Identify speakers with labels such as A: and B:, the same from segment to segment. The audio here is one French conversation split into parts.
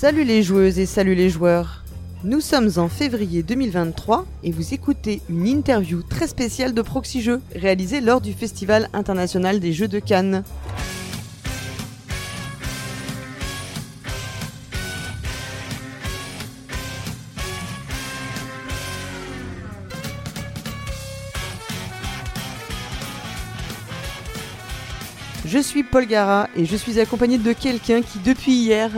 A: Salut les joueuses et salut les joueurs. Nous sommes en février 2023 et vous écoutez une interview très spéciale de Proxy Jeux réalisée lors du Festival international des Jeux de Cannes. Je suis Paul Gara et je suis accompagné de quelqu'un qui depuis hier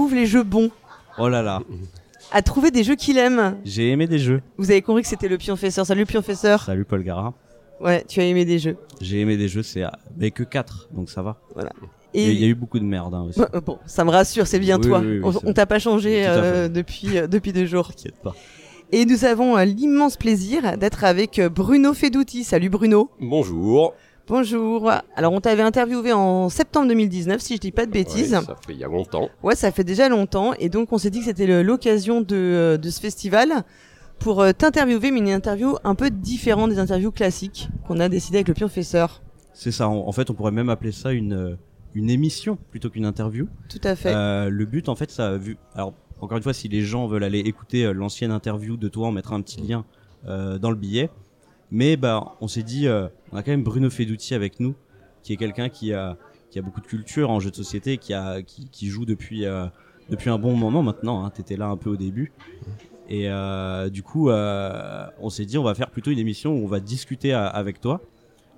A: trouve les jeux bons,
B: Oh là là,
A: a trouvé des jeux qu'il aime.
B: j'ai aimé des jeux.
A: Vous avez compris que c'était le pionfesseur. Salut pionfesseur.
B: Salut Paul Gara.
A: Ouais, tu as aimé des jeux.
B: J'ai aimé des jeux, c'est mais que 4, donc ça va. Il
A: Et
B: y, a- il y a eu beaucoup de merde hein, aussi.
A: Bon, bon, ça me rassure, c'est bien
B: Oui,
A: toi.
B: oui, oui,
A: on t'a pas changé
B: à
A: euh, depuis euh, depuis deux jours.
B: T'inquiète pas.
A: Et nous avons euh, l'immense plaisir d'être avec Bruno Fedouti. Salut Bruno.
C: Bonjour.
A: Bonjour. Alors on t'avait interviewé en septembre 2019, si je dis pas de bêtises.
C: Ouais, ça fait il y a longtemps.
A: Ouais, ça fait déjà longtemps et donc on s'est dit que c'était l'occasion de, euh, de ce festival pour euh, t'interviewer, mais une interview un peu différente des interviews classiques qu'on a décidé avec le pionfesseur.
B: C'est ça, en, fait on pourrait même appeler ça une, euh, une émission plutôt qu'une interview.
A: Tout à fait.
B: Euh, le but en fait ça a vu... Alors encore une fois si les gens veulent aller écouter l'ancienne interview de toi on mettra un petit lien euh, dans le billet. Mais bah on s'est dit euh, on a quand même Bruno Fedouti avec nous qui est quelqu'un qui a qui a beaucoup de culture en jeu de société qui a qui, joue depuis euh, depuis un bon moment maintenant hein, t'étais là un peu au début. Et euh, du coup on s'est dit on va faire plutôt une émission où on va discuter avec toi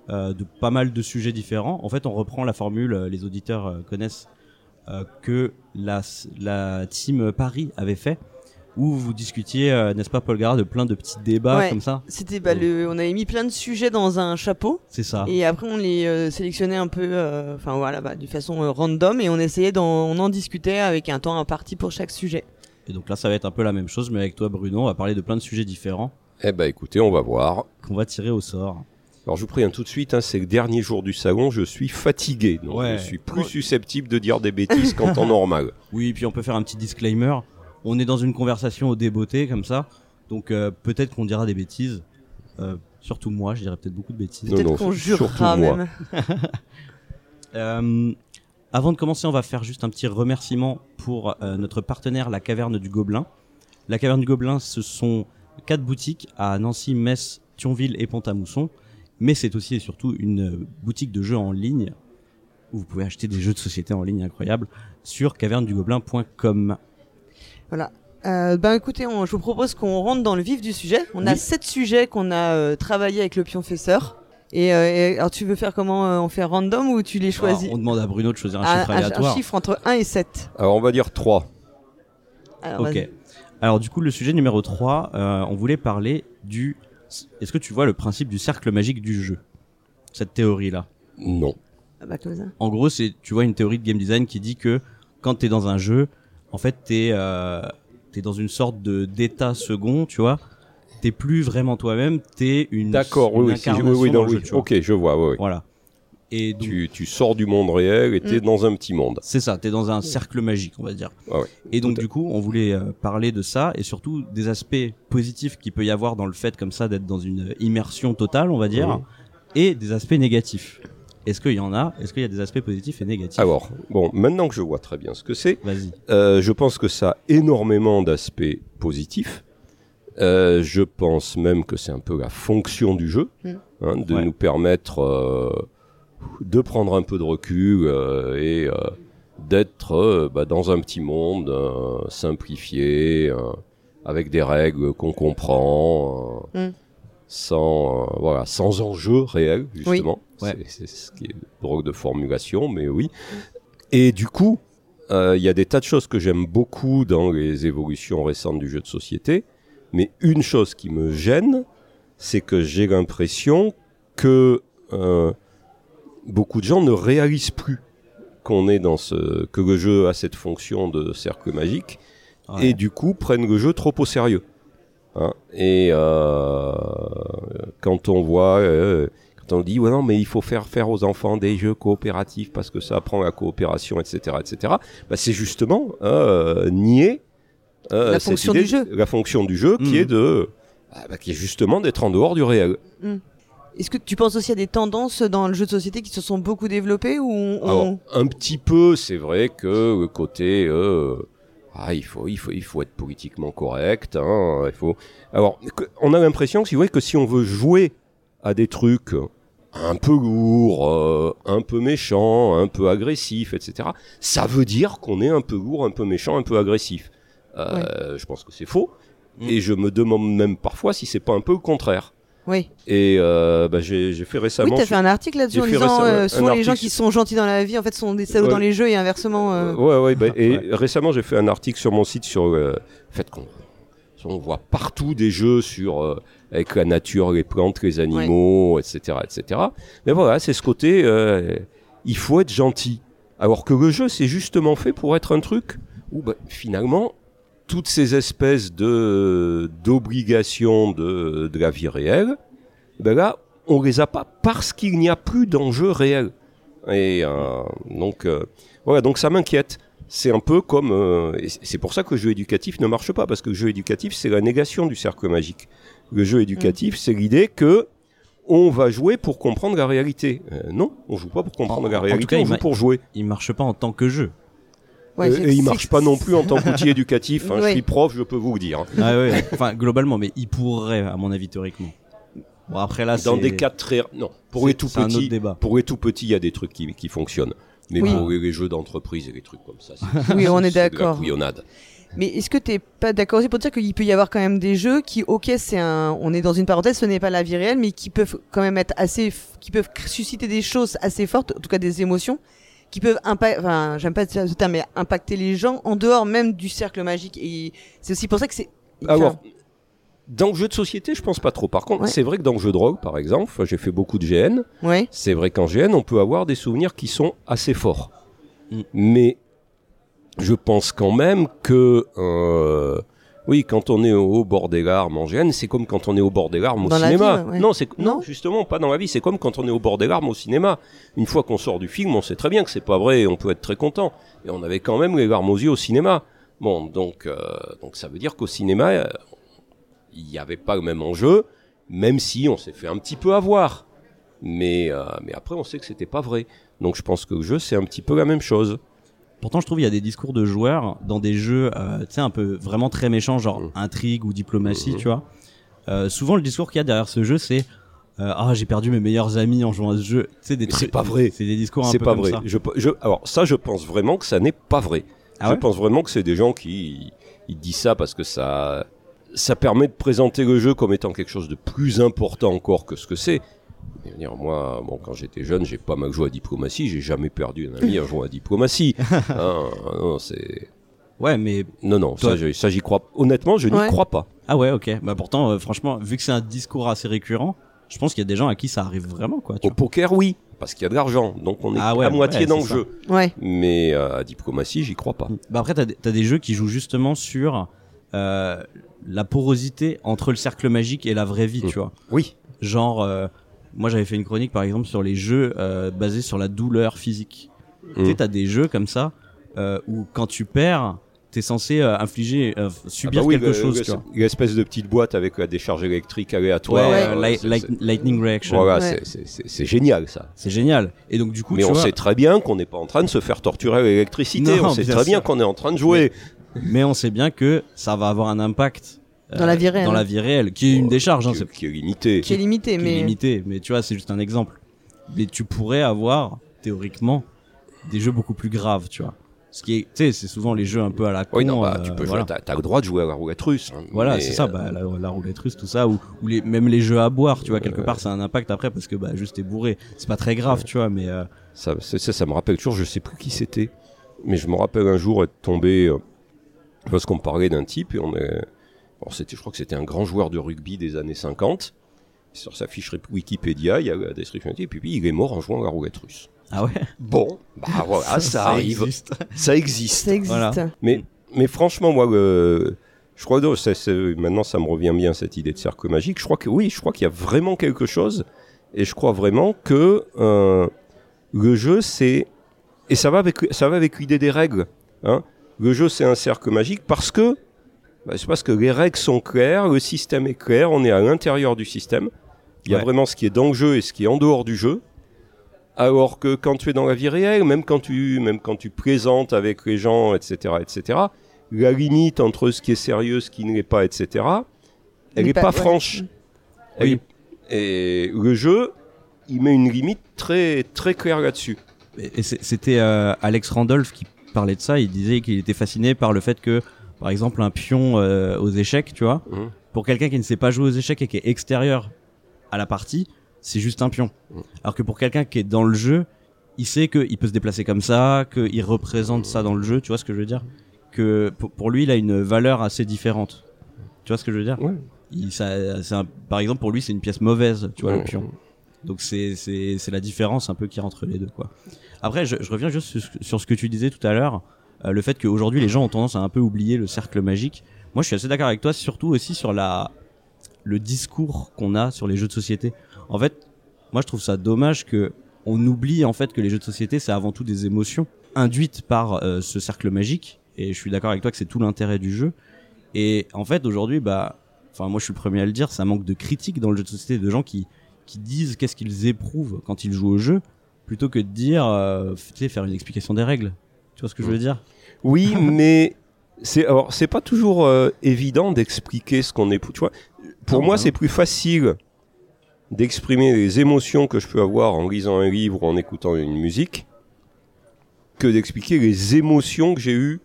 B: de pas mal de sujets différents. En fait on reprend la formule les auditeurs connaissent que la la team Paris avait fait où vous discutiez euh, n'est-ce pas Paul Gara de plein de petits débats
A: Ouais.
B: comme ça
A: C'était bah, le, on avait mis plein de sujets dans un chapeau
B: c'est ça
A: et après on les euh, sélectionnait un peu, euh, enfin voilà, bah, de façon euh, random et on essayait d'en, on en discutait avec un temps imparti pour chaque sujet.
B: Et donc là, ça va être un peu la même chose, mais avec toi, Bruno, on va parler de plein de sujets différents
C: Eh ben écoutez, on va voir.
B: qu'on va tirer au sort.
C: Alors je vous préviens tout de suite, hein, c'est le dernier jour du salon, je suis fatigué, donc
B: Ouais.
C: je suis plus susceptible de dire des bêtises qu'en temps normal.
B: Oui, puis on peut faire un petit disclaimer. On est dans une conversation au débeauté, comme ça. Donc euh, peut-être qu'on dira des bêtises. Euh, surtout moi, je dirais peut-être beaucoup de bêtises.
A: Peut-être qu'on jurera
C: moi.
A: même.
B: Euh, avant de commencer, on va faire juste un petit remerciement pour euh, notre partenaire, la Caverne du Gobelin. La Caverne du Gobelin, ce sont quatre boutiques à Nancy, Metz, Thionville et Pont-à-Mousson. Mais c'est aussi et surtout une boutique de jeux en ligne où vous pouvez acheter des jeux de société en ligne incroyables sur cavernedugobelin.com.
A: Voilà. Euh, ben écoutez, on- je vous propose qu'on rentre dans le vif du sujet. On a sept sujets qu'on a euh, travaillé avec le pionfesseur. Et, euh, et alors tu veux faire comment euh, On fait random ou tu les choisis?
B: Alors, on demande à Bruno de choisir un
A: Ah,
B: chiffre aléatoire.
A: un chiffre entre 1 et 7.
C: Alors on va dire 3.
A: Alors,
B: Ok. Alors du coup, le sujet numéro 3, euh, on voulait parler du... Est-ce que tu vois le principe du cercle magique du jeu? Cette théorie-là?
C: Non.
A: Ah bah.
B: En gros, c'est tu vois une théorie de game design qui dit que quand t'es dans un jeu, en fait, t'es euh, t'es dans une sorte de d'état second, tu vois. T'es plus vraiment toi-même, t'es une
C: D'accord, oui, oui, si, oui,
B: incarnation
C: oui, non,
B: jeu,
C: oui.
B: vois.
C: Ok, je vois, oui, oui.
B: Voilà. Et donc,
C: Tu, tu sors du monde réel et t'es
A: Mm.
C: dans un petit monde.
B: c'est ça, t'es dans un cercle magique, on va dire.
C: Ah ouais.
B: Et donc du coup, on voulait euh, parler de ça et surtout des aspects positifs qu'il peut y avoir dans le fait comme ça d'être dans une immersion totale, on va dire, et des aspects négatifs. Est-ce qu'il y en a? Est-ce qu'il y a des aspects positifs et négatifs?
C: Alors, bon, maintenant que je vois très bien ce que c'est,
B: Vas-y.
C: Euh, je pense que ça a énormément d'aspects positifs. Euh, je pense même que c'est un peu la fonction du jeu,
A: Mm.
C: hein, de
B: Ouais.
C: nous permettre euh, de prendre un peu de recul euh, et euh, d'être euh, bah, dans un petit monde euh, simplifié, euh, avec des règles qu'on comprend, euh,
A: Mm.
C: sans euh, voilà, sans enjeu réel justement.
B: Ouais.
C: C'est ce qui est drôle de formulation, mais oui. Et du coup, euh, il y a des tas de choses que j'aime beaucoup dans les évolutions récentes du jeu de société, mais une chose qui me gêne, c'est que j'ai l'impression que euh, beaucoup de gens ne réalisent plus qu'on est dans ce que le jeu a cette fonction de cercle magique
B: Ouais.
C: et du coup prennent le jeu trop au sérieux. Hein. et euh, quand on voit, euh, quand on dit ouais non mais il faut faire faire aux enfants des jeux coopératifs parce que ça apprend la coopération, etc., etc. Bah, c'est justement euh, nier euh,
A: La
C: cette
A: fonction
C: idée-
A: du jeu.
C: la fonction du jeu qui
B: Mhm.
C: est de, ah, bah, qui est justement d'être en dehors du réel.
A: Est-ce que tu penses aussi à des tendances dans le jeu de société qui se sont beaucoup développées ou on-
C: Alors, un petit peu, c'est vrai que le côté euh, ah, il faut, il faut, il faut être politiquement correct. Hein, il faut. Alors, on a l'impression, si vous voyez, que si on veut jouer à des trucs un peu lourds, euh, un peu méchants, un peu agressifs, etc., ça veut dire qu'on est un peu lourd, un peu méchant, un peu agressif. Euh, Je pense que c'est faux.
B: Mm.
C: Et je me demande même parfois si c'est pas un peu le contraire.
A: Oui.
C: Et euh, bah, j'ai fait
A: Oui,
C: récemment.
A: t'as fait un article là-dessus en disant euh, souvent les gens qui sont gentils dans la vie en fait sont des salauds
C: Ouais.
A: dans les jeux et inversement. euh,
C: Ouais, ouais, bah, et
B: Ouais.
C: récemment j'ai fait un article sur mon site sur euh, le fait qu'on on voit partout des jeux sur euh, avec la nature, les plantes, les animaux, etc., etc. Mais voilà, c'est ce côté, euh, il faut être gentil. Alors que le jeu, c'est justement fait pour être un truc où bah, finalement toutes ces espèces de d'obligations de, de la vie réelle, ben là, on les a pas parce qu'il n'y a plus d'enjeu réel. Et euh, donc euh, voilà, donc ça m'inquiète. C'est un peu comme, euh, c'est pour ça que le jeu éducatif ne marche pas parce que le jeu éducatif c'est la négation du cercle magique. Le jeu éducatif, c'est l'idée que on va jouer pour comprendre la réalité. Euh, non, on joue pas pour comprendre
B: En-
C: la
B: en tout
C: réalité,
B: cas,
C: on joue pour jouer.
B: Il marche pas en tant que jeu.
A: ouais,
C: Euh, et il marche pas non plus en tant qu'outil éducatif. hein. Je suis prof, je peux vous le dire.
B: Ah ouais, enfin globalement, mais il pourrait, à mon avis, théoriquement. Bon après là,
C: Dans des cas très non, pour les tout
B: c'est un autre
C: petits,
B: débat.
C: pour les tout petits, il y a des trucs qui, qui fonctionnent. Mais
A: Oui.
C: pour les, les jeux d'entreprise et les trucs comme ça, c'est-
A: Oui, on est d'accord. Mais est-ce que t'es pas d'accord aussi pour dire qu'il peut y avoir quand même des jeux qui, ok, c'est un, on est dans une parenthèse, ce n'est pas la vie réelle, mais qui peuvent quand même être assez, f- qui peuvent susciter des choses assez fortes, en tout cas des émotions, qui peuvent impacter, enfin, j'aime pas dire ce terme, mais impacter les gens en dehors même du cercle magique. Et c'est aussi pour ça que c'est.
C: Alors, dans le jeu de société, je pense pas trop. Par contre,
A: Ouais.
C: c'est vrai que dans le jeu de rôle, par exemple, j'ai fait beaucoup de GN.
A: Ouais.
C: C'est vrai qu'en GN, on peut avoir des souvenirs qui sont assez forts.
B: Mm.
C: Mais je pense quand même que, euh, oui, quand on est au bord des larmes en GN, c'est comme quand on est au bord des larmes au
A: Dans
C: cinéma.
A: vie, ouais, ouais.
C: Non, c'est
A: Non
C: non, justement pas dans la vie. C'est comme quand on est au bord des larmes au cinéma. Une fois qu'on sort du film, on sait très bien que c'est pas vrai. et On peut être très content. Et on avait quand même les larmes aux yeux au cinéma. Bon, donc, euh, donc ça veut dire qu'au cinéma, euh, il n'y avait pas le même enjeu, même si on s'est fait un petit peu avoir. Mais, euh, mais après, on sait que c'était pas vrai. Donc je pense que le jeu, c'est un petit peu la même chose.
B: Pourtant, je trouve il y a des discours de joueurs dans des jeux, euh, tu sais, un peu vraiment très méchants, genre
C: Mhm.
B: intrigue ou diplomatie,
C: Mhm.
B: tu vois. Euh, souvent, le discours qu'il y a derrière ce jeu, c'est euh, ah j'ai perdu mes meilleurs amis en jouant à ce jeu. Des trucs-
C: c'est pas vrai.
B: C'est des discours un
C: C'est
B: peu
C: pas
B: comme
C: vrai.
B: ça.
C: Je, je, alors ça, je pense vraiment que ça n'est pas vrai.
B: Ah
C: je
B: ouais
C: pense vraiment que c'est des gens qui ils disent ça parce que ça, ça permet de présenter le jeu comme étant quelque chose de plus important encore que ce que c'est. Dire, moi, bon, quand j'étais jeune, j'ai pas mal joué à diplomatie, j'ai jamais perdu un ami en jouant à diplomatie. Hein, non, c'est
B: Ouais, mais
C: non, non,
B: Toi-
C: ça, j'y crois. Honnêtement, je n'y
A: Ouais.
C: crois pas.
B: ah ouais, ok. Bah pourtant, euh, franchement, vu que c'est un discours assez récurrent, je pense qu'il y a des gens à qui ça arrive vraiment, quoi. Tu
C: Au poker, oui, parce qu'il y a de l'argent, donc on est
B: Ah ouais,
C: à moitié
B: ouais,
C: dans le
B: ça.
C: jeu.
A: Ouais.
C: Mais euh, à diplomatie, j'y crois pas.
B: vois. Bah après, t'as des- t'as des jeux qui jouent justement sur euh, la porosité entre le cercle magique et la vraie vie,
C: Mm.
B: tu vois.
C: Oui.
B: Genre, euh, moi j'avais fait une chronique par exemple sur les jeux euh, basés sur la douleur physique. Tu
C: Mm.
B: sais, t'as des jeux comme ça euh, où quand tu perds, t'es censé euh, infliger, euh, subir
C: Ah bah oui,
B: quelque
C: le-
B: chose,
C: le-
B: tu vois.
C: L'espèce de petite boîte avec la décharge électrique aléatoire.
A: Ouais.
B: euh,
C: euh,
B: light- lightning reaction.
C: Voilà,
A: Ouais.
C: c'est- génial ça.
B: C'est génial. Et donc du coup,
C: Mais
B: tu
C: on
B: vois,
C: sait très bien qu'on n'est pas en train de se faire torturer à l'électricité. On sait
B: bien
C: très bien qu'on est en train de jouer.
B: mais on sait bien que ça va avoir un impact euh,
A: Dans la vie réelle.
B: Dans la vie réelle, qui est une décharge, hein,
C: qui, est limité.
A: Qui est limité,
B: qui est
A: mais.
B: tu vois, c'est juste un exemple. Mais tu pourrais avoir théoriquement des jeux beaucoup plus graves, tu vois. Ce qui est, tu sais, c'est souvent les jeux un peu à la con.
C: Oui, non, bah,
B: euh,
C: tu peux
B: voilà.
C: jouer. T'as le droit de jouer à la roulette russe. hein,
B: Voilà, c'est ça,
C: euh,
B: bah, la, la roulette russe, tout ça, ou, ou les, même les jeux à boire, tu vois, quelque part, ça a un impact après parce que bah, juste t'es bourré. C'est pas très grave, tu vois, mais euh,
C: Ça, ça, ça me rappelle toujours, je sais plus qui c'était, mais je me rappelle un jour être tombé euh, parce qu'on me parlait d'un type et on est, c'était, je crois que c'était un grand joueur de rugby des années 50. Sur sa fiche Wikipédia, il y a la description et puis il est mort en jouant à la roulette russe.
B: ah ouais,
C: Bon, bah voilà, ça, arrive,
B: existe.
C: ça existe.
A: Ça existe.
B: Voilà.
C: Mais, mais franchement, moi, le- je crois que maintenant ça me revient bien cette idée de cercle magique. Je crois que oui, je crois qu'il y a vraiment quelque chose, et je crois vraiment que euh, le jeu, c'est et ça va avec ça va avec l'idée des règles. Hein. Le jeu, c'est un cercle magique parce que bah, c'est parce que les règles sont claires, le système est clair, on est à l'intérieur du système. Il y a
B: Ouais.
C: vraiment ce qui est dans le jeu et ce qui est en dehors du jeu. Alors que quand tu es dans la vie réelle, même quand tu, même quand tu plaisantes avec les gens, etc., etc., la limite entre ce qui est sérieux, ce qui ne l'est pas, etc., elle n'est
A: pas-
C: pas,
A: ouais.
C: franche. Elle
B: Oui.
C: est- Et le jeu, il met une limite très, très claire là-dessus.
B: Et c'était euh, Alex Randolph qui parlait de ça. Il disait qu'il était fasciné par le fait que, par exemple, un pion euh, aux échecs, tu vois,
C: Mhm.
B: pour quelqu'un qui ne sait pas jouer aux échecs et qui est extérieur à la partie, c'est juste un pion.
C: Mhm.
B: Alors que pour quelqu'un qui est dans le jeu, il sait qu'il peut se déplacer comme ça, qu'il représente ça dans le jeu. Tu vois ce que je veux dire? Que pour, lui, il a une valeur assez différente. Tu vois ce que je veux dire?
C: Ouais.
B: il, ça, c'est un- Par exemple, pour lui, c'est une pièce mauvaise. Tu vois le pion. Donc c'est la différence un peu qui entre les deux quoi. Après je, je reviens juste sur, sur ce que tu disais tout à l'heure, le fait qu'aujourd'hui les gens ont tendance à un peu oublier le cercle magique. Moi je suis assez d'accord avec toi, surtout aussi sur la le discours qu'on a sur les jeux de société. En fait, moi je trouve ça dommage que on oublie en fait que les jeux de société c'est avant tout des émotions induites par euh, ce cercle magique. Et je suis d'accord avec toi que c'est tout l'intérêt du jeu. Et en fait aujourd'hui bah, enfin moi je suis le premier à le dire, ça manque de critique dans le jeu de société de gens qui qui disent qu'est-ce qu'ils éprouvent quand ils jouent au jeu, plutôt que de dire, euh, tu sais, faire une explication des règles. Tu vois ce que je veux dire?
C: Oui, mais c'est alors c'est pas toujours euh, évident d'expliquer ce qu'on est. Tu vois, pour
B: Non,
C: moi,
B: bah
C: c'est plus facile d'exprimer les émotions que je peux avoir en lisant un livre ou en écoutant une musique que d'expliquer les émotions que j'ai eues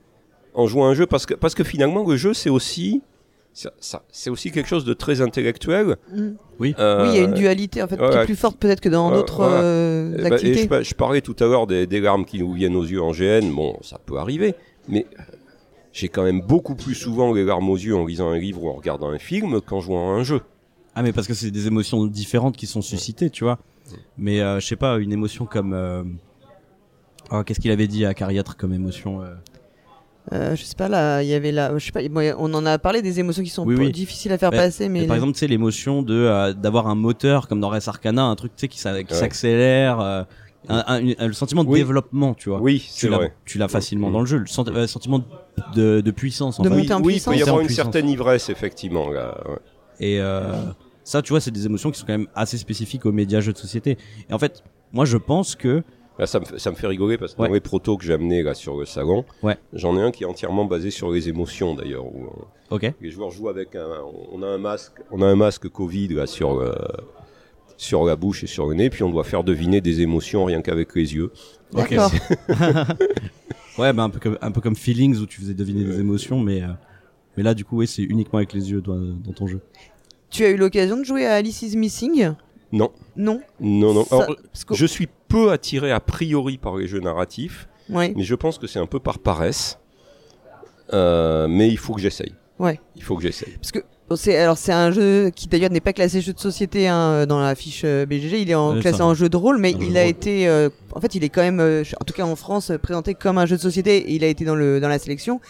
C: en jouant à un jeu parce que parce que finalement le jeu c'est aussi ça, ça- c'est aussi quelque chose de très intellectuel.
A: Mm.
B: Oui.
C: Euh,
A: oui, il y a une dualité en fait qui est plus forte peut-être que dans d'autres
C: voilà.
A: euh,
C: Eh ben, et
A: activités.
C: je, pa- je parlais tout à l'heure des, des larmes qui nous viennent aux yeux en GN. Bon, ça peut arriver, mais j'ai quand même beaucoup plus souvent les larmes aux yeux en lisant un livre ou en regardant un film qu'en jouant à un jeu.
B: Ah mais parce que c'est des émotions différentes qui sont suscitées, tu vois. Mais euh, je sais pas, une émotion comme... euh, oh, Qu'est-ce qu'il avait dit à Cariatre comme émotion euh?
A: Euh, je sais pas là, il y avait là, je sais pas, bon, on en a parlé des émotions qui sont
B: Oui, oui.
A: difficiles à faire passer, mais
B: Par exemple, tu sais, l'émotion de euh, d'avoir un moteur comme dans Res Arcana, un truc tu sais qui
C: Ouais.
B: s'accélère, euh, un- le sentiment de
C: Oui.
B: développement, tu vois.
C: Oui,
B: tu
C: c'est
B: l'as
C: vrai.
B: tu l'as facilement dans le jeu, le sent- euh, sentiment de, de puissance en
A: De
B: fait.
C: Oui,
A: monter en
C: oui, il peut y avoir une
B: puissance.
C: certaine ivresse, effectivement. Là, ouais.
B: Et euh, ça, tu vois, c'est des émotions qui sont quand même assez spécifiques aux médias jeux de société. Et en fait, moi, je pense que
C: Là, ça, me fait, ça me fait rigoler parce que
B: Ouais.
C: dans les protos que j'ai amenés là, sur le salon,
B: Ouais.
C: j'en ai un qui est entièrement basé sur les émotions d'ailleurs. Où, euh,
B: ok,
C: les joueurs jouent avec un. On a un masque, on a un masque Covid là, sur, le- sur la bouche et sur le nez, puis on doit faire deviner des émotions rien qu'avec les yeux.
B: Ok.
A: d'accord.
B: ouais, bah un peu comme un peu comme Feelings où tu faisais deviner des émotions, mais euh, mais là, du coup, oui, c'est uniquement avec les yeux dans, dans ton jeu.
A: tu as eu l'occasion de jouer à Alice is Missing?
C: Non,
A: Non.
C: non, non. Alors,
A: que-
C: je suis peu attiré a priori par les jeux narratifs,
A: Ouais.
C: mais je pense que c'est un peu par paresse. Euh, mais il faut que j'essaye.
A: Ouais.
C: Il faut que j'essaye.
A: Parce que alors c'est un jeu qui d'ailleurs n'est pas classé jeu de société hein, dans la fiche euh, BGG, il est en, classé
B: ça.
A: en jeu de rôle, mais
B: Un
A: il a
B: rôle.
A: été, euh, en fait, il est quand même, euh, en tout cas en France, euh, présenté comme un jeu de société. Et il a été dans le dans la sélection.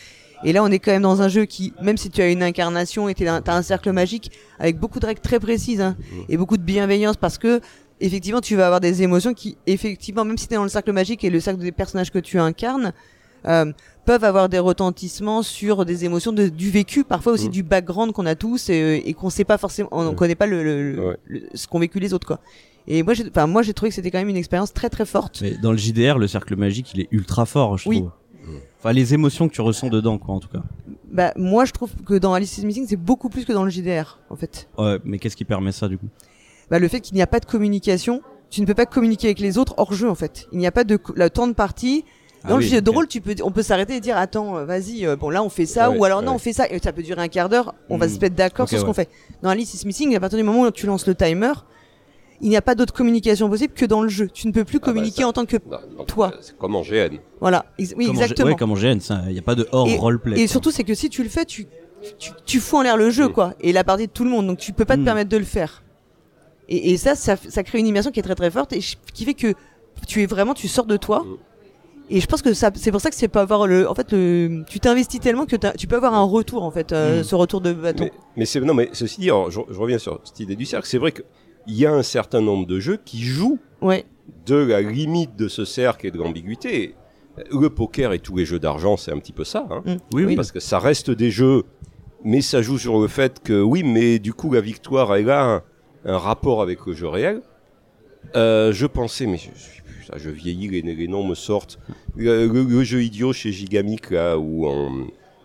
A: Et là, on est quand même dans un jeu qui, même si tu as une incarnation et tu as un cercle magique avec beaucoup de règles très précises hein, et beaucoup de bienveillance, parce que effectivement, tu vas avoir des émotions qui, effectivement, même si tu es dans le cercle magique et le cercle des personnages que tu incarnes, euh, peuvent avoir des retentissements sur des émotions de, du vécu, parfois aussi
C: Mhm.
A: du background qu'on a tous et, et qu'on sait pas forcément, on ne
C: Ouais.
A: connaît pas le, le- le-
C: Ouais.
A: le- ce qu'ont vécu les autres quoi. Et moi, j'ai, enfin moi j'ai trouvé que c'était quand même une expérience très très forte.
B: Mais dans le JDR, le cercle magique, il est ultra fort, je
A: Oui.
B: trouve. Enfin, les émotions que tu ressens dedans, quoi, en tout cas.
A: Bah moi je trouve que dans Alice is Missing c'est beaucoup plus que dans le JDR en fait.
B: Ouais, mais qu'est-ce qui permet ça, du coup?
A: Bah le fait qu'il n'y a pas de communication, tu ne peux pas communiquer avec les autres hors jeu en fait. Il n'y a pas de le temps de partie.
B: Ah
A: Dans
B: oui,
A: le jeu de rôle, tu peux, on peut s'arrêter et dire attends, euh, vas-y, euh, bon là on fait ça,
C: Ouais,
A: ou alors non
C: ouais.
A: on fait ça, et ça peut durer un quart d'heure. On va
B: Hmm.
A: se mettre d'accord sur ce
B: ouais.
A: qu'on fait. Dans Alice is Missing, à partir du moment où tu lances le timer, il n'y a pas d'autre communication possible que dans le jeu. Tu ne peux plus
C: Ah bah,
A: communiquer
C: ça-
A: en tant que
C: Non,
A: Toi.
C: C'est comme en GN.
A: voilà. Ex- oui
B: Comme en G-
A: exactement.
B: Ouais, comme en GN, il n'y a pas de hors
A: Et-
B: roleplay.
A: Et
B: quoi.
A: surtout, c'est que si tu le fais, tu, tu, tu fous en l'air le jeu,
C: Mm.
A: quoi. Et la partie de tout le monde. Donc, tu peux pas te
B: Mm.
A: permettre de le faire. Et, et ça, ça, ça crée une immersion qui est très très forte et qui fait que tu es vraiment, tu sors de toi. Et je pense que ça, c'est pour ça que c'est pas avoir le, en fait, le, tu t'investis tellement que tu peux avoir un retour, en fait, euh,
B: Mm.
A: ce retour de bâton.
C: Mais, mais c'est non, mais ceci dit, alors, je, je reviens sur cette idée du cercle. C'est vrai qu'il y a un certain nombre de jeux qui jouent
A: Ouais.
C: de la limite de ce cercle et de l'ambiguïté. Le poker et tous les jeux d'argent, c'est un petit peu ça. Hein,
A: Mm.
B: Oui, oui.
C: Parce que ça reste des jeux, mais ça joue sur le fait que oui, mais du coup la victoire elle a un, un rapport avec le jeu réel. Euh, je pensais, mais je, suis je vieillis, les, les noms me sortent. Le, le- le jeu idiot chez Gigamic là où on,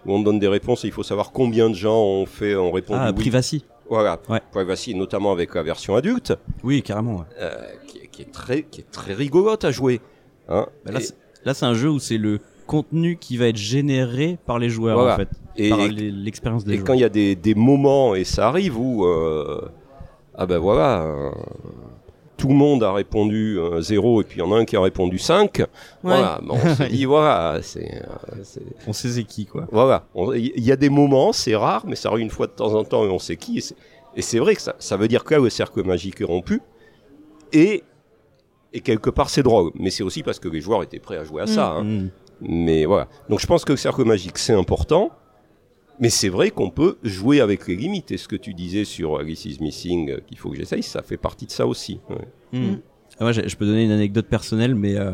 C: où on donne des réponses et il faut savoir combien de gens ont fait, ont répondu
B: Ah,
C: oui.
B: Privacy.
C: Voilà,
B: Ouais.
C: Privacy, notamment avec la version adulte,
B: Oui, carrément. ouais.
C: euh, qui, est- qui est très, qui est très rigolote à jouer. Hein.
B: Bah, là,
C: Et-
B: c'est- là, c'est un jeu où c'est le contenu qui va être généré par les joueurs,
C: Voilà.
B: en fait.
C: et,
B: par
C: et-
B: l'expérience des
C: et
B: joueurs.
C: quand il y a des, des moments, et ça arrive, où, euh, ah ben voilà, euh, tout le monde a répondu 0 et puis il y en a un qui a répondu 5, voilà, bon, on se dit, voilà, c'est... euh, c'est-
B: On sait c'est qui, quoi.
C: Voilà, il y a des moments, c'est rare, mais ça arrive une fois de temps en temps et on sait qui. Et c'est- Et c'est vrai que ça, ça veut dire que là, le cercle magique est rompu. Et, et quelque part, c'est drôle. Mais c'est aussi parce que les joueurs étaient prêts à jouer à ça. hein.
B: Mm.
C: Mais voilà. Donc je pense que le cercle magique, c'est important. Mais c'est vrai qu'on peut jouer avec les limites. Et ce que tu disais sur Alice is Missing, euh, qu'il faut que j'essaye, ça fait partie de ça aussi. ouais.
B: Mm.
A: Mm.
B: Ah, moi, je peux donner une anecdote personnelle, mais euh,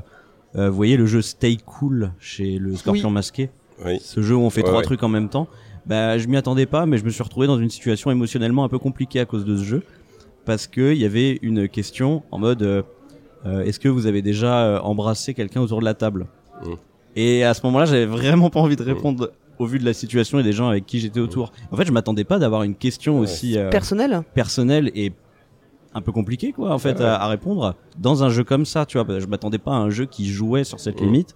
B: euh, vous voyez le jeu Stay Cool chez le Scorpion Masqué
C: Oui.
B: Ce jeu où on fait
C: Ouais,
B: trois
C: ouais.
B: trucs en même temps. Bah, je m'y attendais pas, mais je me suis retrouvé dans une situation émotionnellement un peu compliquée à cause de ce jeu. Parce que il y avait une question en mode euh, euh, Est-ce que vous avez déjà euh, embrassé quelqu'un autour de la table?
C: Mm.
B: Et à ce moment-là, j'avais vraiment pas envie de répondre au vu de la situation et des gens avec qui j'étais autour. En fait, je m'attendais pas d'avoir une question aussi euh,
A: Personnel
B: personnelle et un peu compliquée, quoi, en fait,
C: Ouais, ouais.
B: à, à répondre dans un jeu comme ça, tu vois. Je m'attendais pas à un jeu qui jouait sur cette
C: Mm.
B: limite.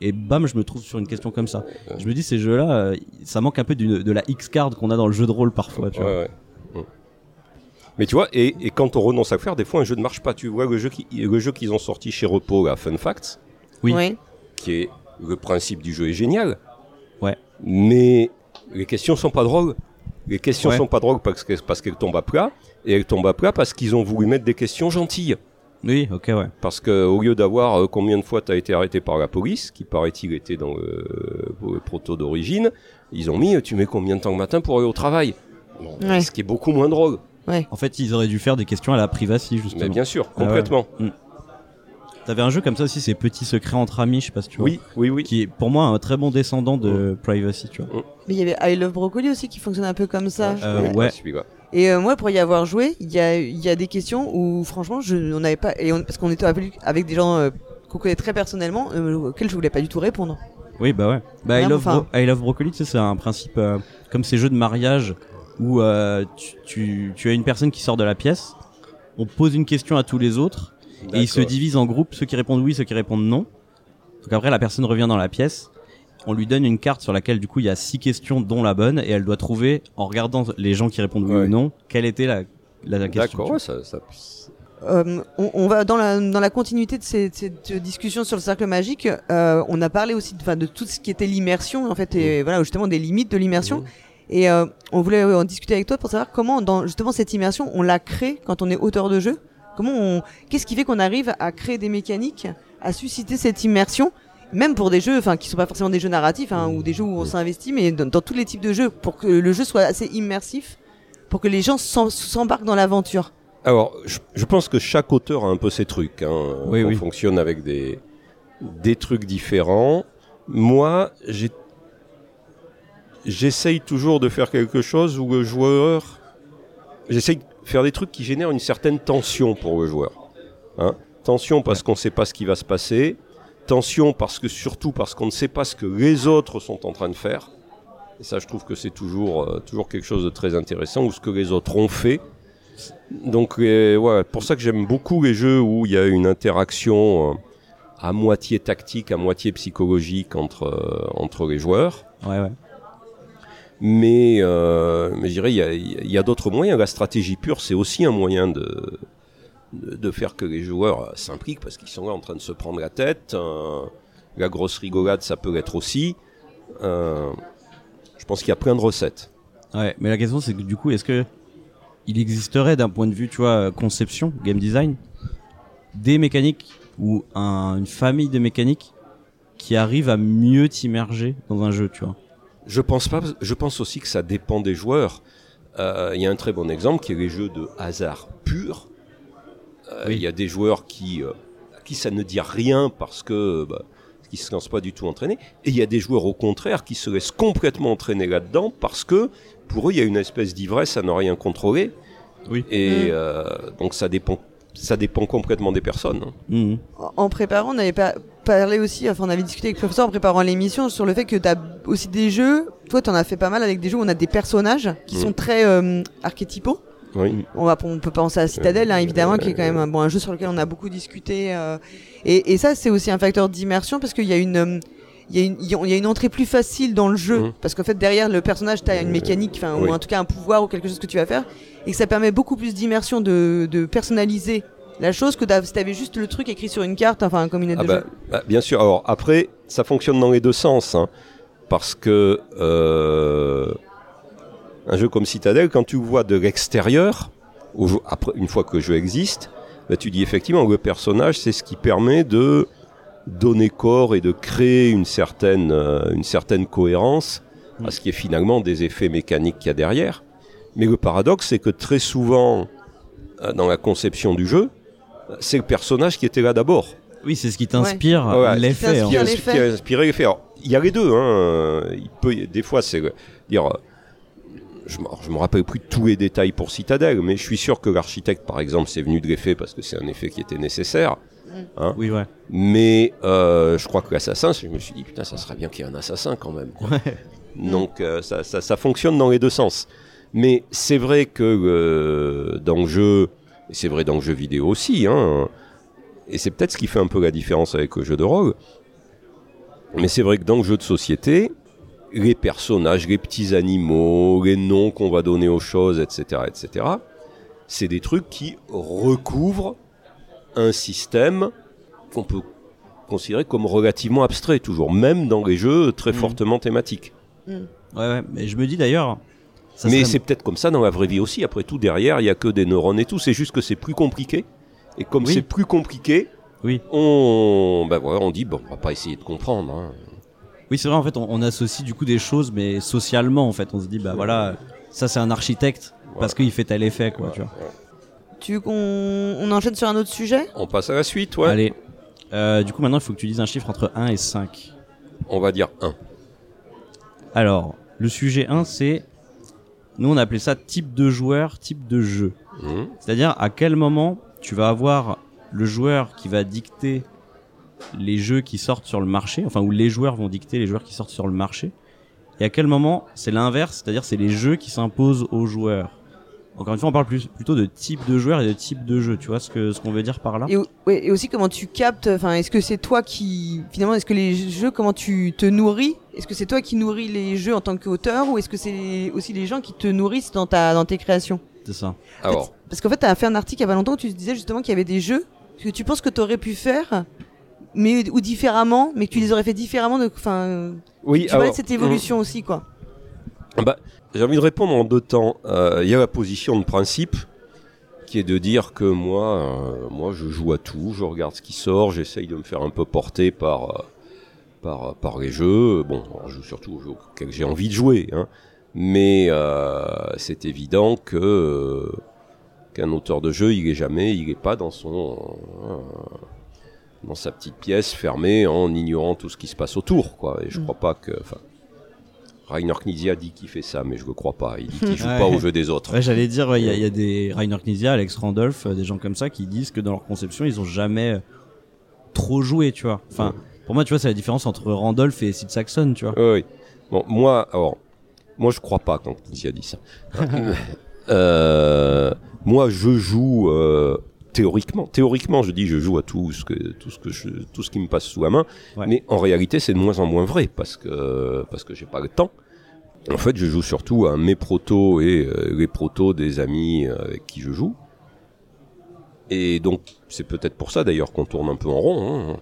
B: Et bam, je me trouve sur une question comme ça. Je me dis, ces jeux-là, euh, ça manque un peu de la X-card qu'on a dans le jeu de rôle parfois, tu vois.
C: Ouais. Mm. Mais tu vois, et, et quand on renonce à faire, des fois un jeu ne marche pas. Tu vois le jeu qu'ils ont sorti chez Repos, là, Fun Facts,
B: Oui.
C: qui est le principe du jeu est génial.
B: Ouais.
C: Mais les questions sont pas drôles. Les questions
B: Ouais.
C: sont pas drôles parce que- parce qu'elles tombent à plat, et elles tombent à plat parce qu'ils ont voulu mettre des questions gentilles.
B: Oui, ok, ouais.
C: Parce que au lieu d'avoir euh, combien de fois tu as été arrêté par la police, qui paraît-il était dans le, le proto d'origine, ils ont mis euh, tu mets combien de temps le matin pour aller au travail? Bon,
A: Ouais.
C: Ce qui est beaucoup moins drôle.
B: En fait, ils auraient dû faire des questions à la privacy, justement.
C: Mais bien sûr,
B: Ah ouais. T'avais un jeu comme ça aussi, c'est Petits Secrets entre amis, je sais pas si tu vois.
C: Oui, oui, oui.
B: Qui est pour moi un très bon descendant de Privacy, tu vois.
A: Mais il y avait I Love Brocoli aussi qui fonctionne un peu comme ça.
B: Euh,
C: Ouais,
B: ouais.
C: celui-là.
A: Et euh, moi, pour y avoir joué, il y a, il y a des questions où, franchement, je n'en avais pas. Et on- parce qu'on était avec- avec des gens euh, qu'on connaît très personnellement, euh, auxquels je voulais pas du tout répondre.
B: Oui, bah ouais. Bah, I Love,
A: enfin.
B: Bro- I Love Broccoli, tu sais, c'est un principe euh, comme ces jeux de mariage où euh, tu, tu, tu as une personne qui sort de la pièce, on pose une question à tous les autres et ils se divisent en groupes, ceux qui répondent oui, ceux qui répondent non. Donc après, la personne revient dans la pièce, on lui donne une carte sur laquelle du coup il y a six questions dont la bonne et elle doit trouver en regardant les gens qui répondent oui
C: Ouais.
B: ou non quelle était la, la, la question.
C: D'accord,
B: tu
C: ouais, ça, ça-
A: Euh, on, on va dans la, dans la continuité de cette discussion sur le cercle magique. euh, on a parlé aussi de, tout ce qui était l'immersion, en fait, et voilà, justement des limites de l'immersion. Et euh, on voulait en discuter avec toi pour savoir comment, dans justement cette immersion, on la crée quand on est auteur de jeu. Comment on, qu'est-ce qui fait qu'on arrive à créer des mécaniques, à susciter cette immersion, même pour des jeux, enfin, qui sont pas forcément des jeux narratifs, hein, ou des jeux où on s'investit, mais dans, dans tous les types de jeux, pour que le jeu soit assez immersif, pour que les gens s'em- s'embarquent dans l'aventure?
C: Alors, je, je pense que chaque auteur a un peu ses trucs. Hein.
B: Oui,
C: on
B: oui.
C: fonctionne avec des, des trucs différents. Moi, j'ai- j'essaye toujours de faire quelque chose où le joueur... J'essaye faire des trucs qui génèrent une certaine tension pour le joueur. Hein tension parce qu'on ne sait pas ce qui va se passer. Tension parce que surtout parce qu'on ne sait pas ce que les autres sont en train de faire. Et ça, je trouve que c'est toujours, euh, toujours quelque chose de très intéressant, ou ce que les autres ont fait. Donc, euh, ouais, pour ça que j'aime beaucoup les jeux où il y a une interaction euh, à moitié tactique, à moitié psychologique entre, euh, entre les joueurs.
B: Ouais, ouais.
C: Mais, euh, mais je dirais, il y a, d'autres moyens. La stratégie pure, c'est aussi un moyen de, de, faire que les joueurs s'impliquent parce qu'ils sont là en train de se prendre la tête. Euh, la grosse rigolade, ça peut l'être aussi. Euh, je pense qu'il y a plein de recettes.
B: Ouais, mais la question c'est que du coup, est-ce que il existerait d'un point de vue, tu vois, conception, game design, des mécaniques ou un- une famille de mécaniques qui arrivent à mieux t'immerger dans un jeu, tu vois?
C: Je pense pas. Je pense aussi que ça dépend des joueurs. Euh, Il y a un très bon exemple qui est les jeux de hasard pur. Euh, Il
B: Oui.
C: y a des joueurs qui, euh, à qui ça ne dit rien parce que bah, qui se lancent pas du tout entraînés. Et il y a des joueurs au contraire qui se laissent complètement entraîner là-dedans parce que pour eux il y a une espèce d'ivresse à ne rien contrôler.
B: Oui.
C: Et
A: Mm.
C: euh, donc ça dépend. Ça dépend complètement des personnes. hein.
A: En- En préparant, on n'avait pas parlait aussi, enfin on avait discuté avec le professeur en préparant l'émission sur le fait que tu as aussi des jeux, toi tu en as fait pas mal avec des jeux où on a des personnages qui
C: Mm.
A: sont très euh, archétypaux.
C: Oui.
A: On, va, on peut penser à Citadel, hein, évidemment, qui est quand même un, bon, un jeu sur lequel on a beaucoup discuté. euh, et, et ça, c'est aussi un facteur d'immersion parce qu'il y a une, il y, a une, il y a une entrée plus facile dans le jeu
C: Mhm.
A: parce qu'en fait derrière le personnage, tu as une mécanique, enfin
C: Oui.
A: ou en tout cas un pouvoir ou quelque chose que tu vas faire, et que ça permet beaucoup plus d'immersion, de, de personnaliser la chose que si t'avais juste le truc écrit sur une carte, enfin comme une aide
C: Ah
A: de
C: bah,
A: jeu.
C: bah, bien sûr. Alors après, ça fonctionne dans les deux sens, hein, parce que euh, un jeu comme Citadel, quand tu vois de l'extérieur, après une fois que le jeu existe, bah, tu dis effectivement le personnage, c'est ce qui permet de donner corps et de créer une certaine euh, une certaine cohérence à ce qui est finalement des effets mécaniques qu'il y a derrière. Mais le paradoxe, c'est que très souvent, euh, dans la conception du jeu, c'est le personnage qui était là d'abord.
B: Oui, c'est ce qui t'inspire
C: Ouais.
B: l'effet.
A: Qui
B: en
C: qui a, inspiré l'effet. Il y a les deux. Hein. Il peut, des fois, c'est dire. Je je me rappelle plus tous les détails pour Citadel, mais je suis sûr que l'architecte, par exemple, c'est venu de l'effet parce que c'est un effet qui était nécessaire.
B: Oui, ouais.
C: Mais euh, je crois que l'assassin, je me suis dit putain, ça serait bien qu'il y ait un assassin quand même. quoi. Donc euh, ça, ça, ça fonctionne dans les deux sens. Mais c'est vrai que euh, dans le jeu, et c'est vrai dans le jeu vidéo aussi, hein, et c'est peut-être ce qui fait un peu la différence avec le jeu de rôle. Mais c'est vrai que dans le jeu de société, les personnages, les petits animaux, les noms qu'on va donner aux choses, etc., etc., c'est des trucs qui recouvrent un système qu'on peut considérer comme relativement abstrait toujours, même dans les jeux très
B: Mhm.
C: fortement thématiques.
B: Ouais, ouais. Mais je me dis d'ailleurs. Ça
C: Mais
B: serait-
C: c'est peut-être comme ça dans la vraie vie aussi. Après tout, derrière, il y a que des neurones et tout. C'est juste que c'est plus compliqué. Et comme
B: Oui.
C: c'est plus compliqué,
B: Oui.
C: on, ben voilà, on dit bon, on va pas essayer de comprendre. hein.
B: Oui, c'est vrai, en fait, on, on associe du coup des choses, mais socialement, en fait. On se dit, bah voilà, ça c'est un architecte, parce qu'il fait tel effet, quoi, tu vois.
A: Tu veux qu'on on enchaîne sur un autre sujet?
C: On passe à la suite, ouais.
B: Allez. Euh, du coup, maintenant, il faut que tu dises un chiffre entre 1 et 5.
C: On va dire 1.
B: Alors, le sujet 1, c'est. Nous, on a appelé ça type de joueur, type de jeu.
C: Mhm.
B: C'est-à-dire, à quel moment tu vas avoir le joueur qui va dicter les jeux qui sortent sur le marché, enfin, où les joueurs vont dicter les joueurs qui sortent sur le marché. Et à quel moment c'est l'inverse, c'est-à-dire c'est les jeux qui s'imposent aux joueurs. Encore une fois, on parle plus, plutôt de type de joueur et de type de jeu. Tu vois ce que ce qu'on veut dire par là?
A: Et, au- ouais, et aussi comment tu captes, enfin est-ce que c'est toi qui finalement est-ce que les jeux comment tu te nourris? Est-ce que c'est toi qui nourris les jeux en tant qu'auteur ou est-ce que c'est aussi les gens qui te nourrissent dans ta dans tes créations?
B: C'est ça.
C: Alors,
A: Parce qu'en fait, tu as fait un article il y a pas longtemps où tu disais justement qu'il y avait des jeux que tu penses que tu aurais pu faire mais ou différemment, mais que tu les aurais fait différemment de enfin
C: oui,
A: tu
C: alors,
A: de cette évolution aussi quoi.
C: Bah, j'ai envie de répondre en deux temps. Euh, Il y a la position de principe qui est de dire que moi, euh, moi, je joue à tout, je regarde ce qui sort, j'essaye de me faire un peu porter par euh, par par les jeux. Bon, je joue surtout aux jeux auxquels j'ai envie de jouer, hein. mais c'est évident que qu'un auteur de jeu, il est jamais, il est pas dans son dans sa petite pièce fermée en ignorant tout ce qui se passe autour, quoi. Et je crois pas que. Rainer Knizia dit qu'il fait ça, mais je le crois pas. Il dit qu'il joue
B: Ouais.
C: pas au jeu des autres.
B: Ouais, j'allais dire, il y, a- il y a des Rainer Knizia, Alex Randolph, euh, des gens comme ça qui disent que dans leur conception, ils ont jamais euh, trop joué, tu vois. Enfin, pour moi, tu vois, c'est la différence entre Randolph et Sid Saxon, tu vois.
C: Oui, oui. Bon, moi, alors, moi, je crois pas quand Knizia dit ça. Euh, moi, je joue euh, théoriquement. Théoriquement, je dis, je joue à tout ce que tout ce que je, tout ce qui me passe sous la main.
B: Ouais.
C: Mais en réalité, c'est de moins en moins vrai parce que parce que j'ai pas le temps. En fait, je joue surtout à mes protos et euh, les protos des amis euh, avec qui je joue. Et donc, c'est peut-être pour ça d'ailleurs qu'on tourne un peu en rond. hein.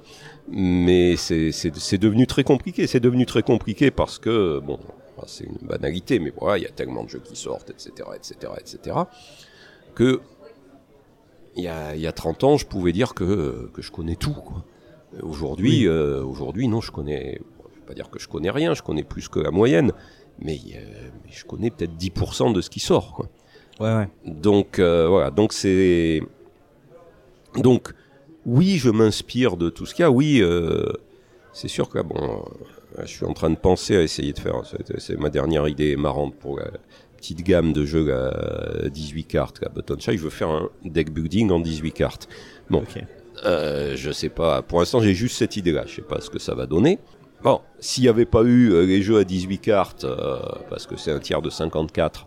C: Mais c'est- devenu très compliqué. C'est devenu très compliqué parce que, bon, c'est une banalité, mais voilà, il y a tellement de jeux qui sortent, etc., etc., etc., que il y a, il y a 30 ans, je pouvais dire que, que je connais tout. Aujourd'hui, euh, aujourd'hui, non, je connais. Je vais pas dire que je connais rien, je connais plus que la moyenne, mais, euh, mais je connais peut-être 10% de ce qui sort. Quoi.
B: Ouais, ouais.
C: Donc euh, voilà, donc c'est donc oui, je m'inspire de tout ce qu'il y a. Oui, c'est sûr que là, bon, je suis en train de penser à essayer de faire. c'est- C'est ma dernière idée marrante pour la petite gamme de jeux à 18 cartes, la Button Shy. Je veux faire un deck building en 18 cartes. Bon,
B: Ok.
C: Euh, je sais pas. Pour l'instant, j'ai juste cette idée-là. Je sais pas ce que ça va donner. Bon, s'il n'y avait pas eu euh, les jeux à 18 cartes, euh, parce que c'est un tiers de 54,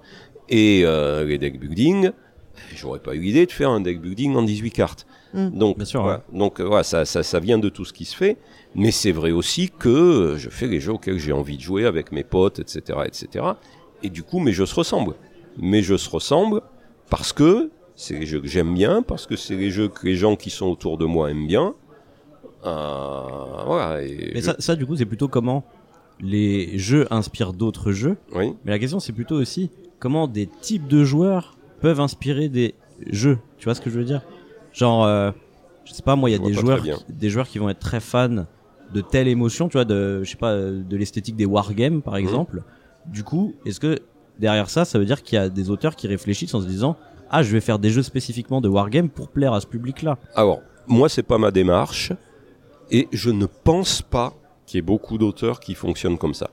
C: et euh, les deck building, j'aurais pas eu l'idée de faire un deck building en 18 cartes.
A: Mm.
C: Donc,
B: Bien sûr,
C: voilà. Donc, voilà, ça, ça, ça vient de tout ce qui se fait. Mais c'est vrai aussi que je fais les jeux auxquels j'ai envie de jouer avec mes potes, etc., etc. Et du coup, mes jeux se ressemblent. Mes jeux se ressemblent parce que c'est les jeux que j'aime bien, parce que c'est les jeux que les gens qui sont autour de moi aiment bien. Euh, voilà. Et
B: Mais
C: je-
B: ça, ça, du coup, c'est plutôt comment les jeux inspirent d'autres jeux.
C: oui.
B: Mais la question, c'est plutôt aussi comment des types de joueurs peuvent inspirer des jeux. Tu vois ce que je veux dire? Genre, euh, je sais pas, moi, il y a des joueurs, qui- des joueurs qui vont être très fans de telle émotion, tu vois, de, je sais pas, euh, de l'esthétique des wargames,
C: Mhm.
B: par exemple. Du coup, est-ce que derrière ça, ça veut dire qu'il y a des auteurs qui réfléchissent en se disant, ah, je vais faire des jeux spécifiquement de wargame pour plaire à ce public-là.
C: Alors, moi, c'est pas ma démarche, et je ne pense pas qu'il y ait beaucoup d'auteurs qui fonctionnent comme ça.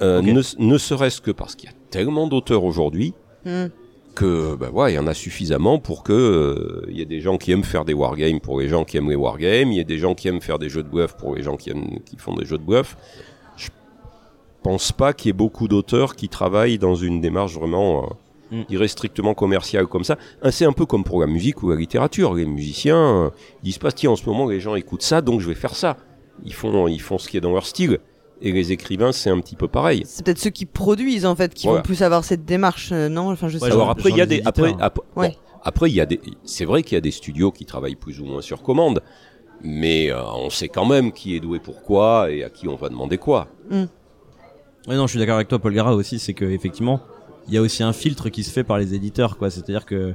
C: Euh, ne, ne serait-ce que parce qu'il y a tellement d'auteurs aujourd'hui
A: Mm.
C: que, ben voilà, il y en a suffisamment pour que euh, il y ait des gens qui aiment faire des wargames pour les gens qui aiment les wargames, il y a des gens qui aiment faire des jeux de bluff pour les gens qui aiment, qui font des jeux de bluff. Je pense pas qu'il y ait beaucoup d'auteurs qui travaillent dans une démarche vraiment, euh,
B: Mm.
C: je dirais strictement commerciale comme ça. Ah, C'est un peu comme pour la musique ou la littérature. Les musiciens, euh, ils disent pas, tiens, en ce moment les gens écoutent ça, donc je vais faire ça. Ils font, ils font ce qui est dans leur style. Et les écrivains, c'est un petit peu pareil.
A: C'est peut-être ceux qui produisent en fait qui
C: Voilà.
A: vont plus avoir cette démarche, euh, non Enfin, je sais
B: Ouais.
C: Alors après, il y a des, après, bon, après, il y a des, c'est vrai qu'il y a des studios qui travaillent plus ou moins sur commande, mais euh, on sait quand même qui est doué pour quoi et à qui on va demander quoi.
B: Ouais, non, je suis d'accord avec toi, Paul Gara aussi, c'est que effectivement, il y a aussi un filtre qui se fait par les éditeurs, quoi. C'est-à-dire que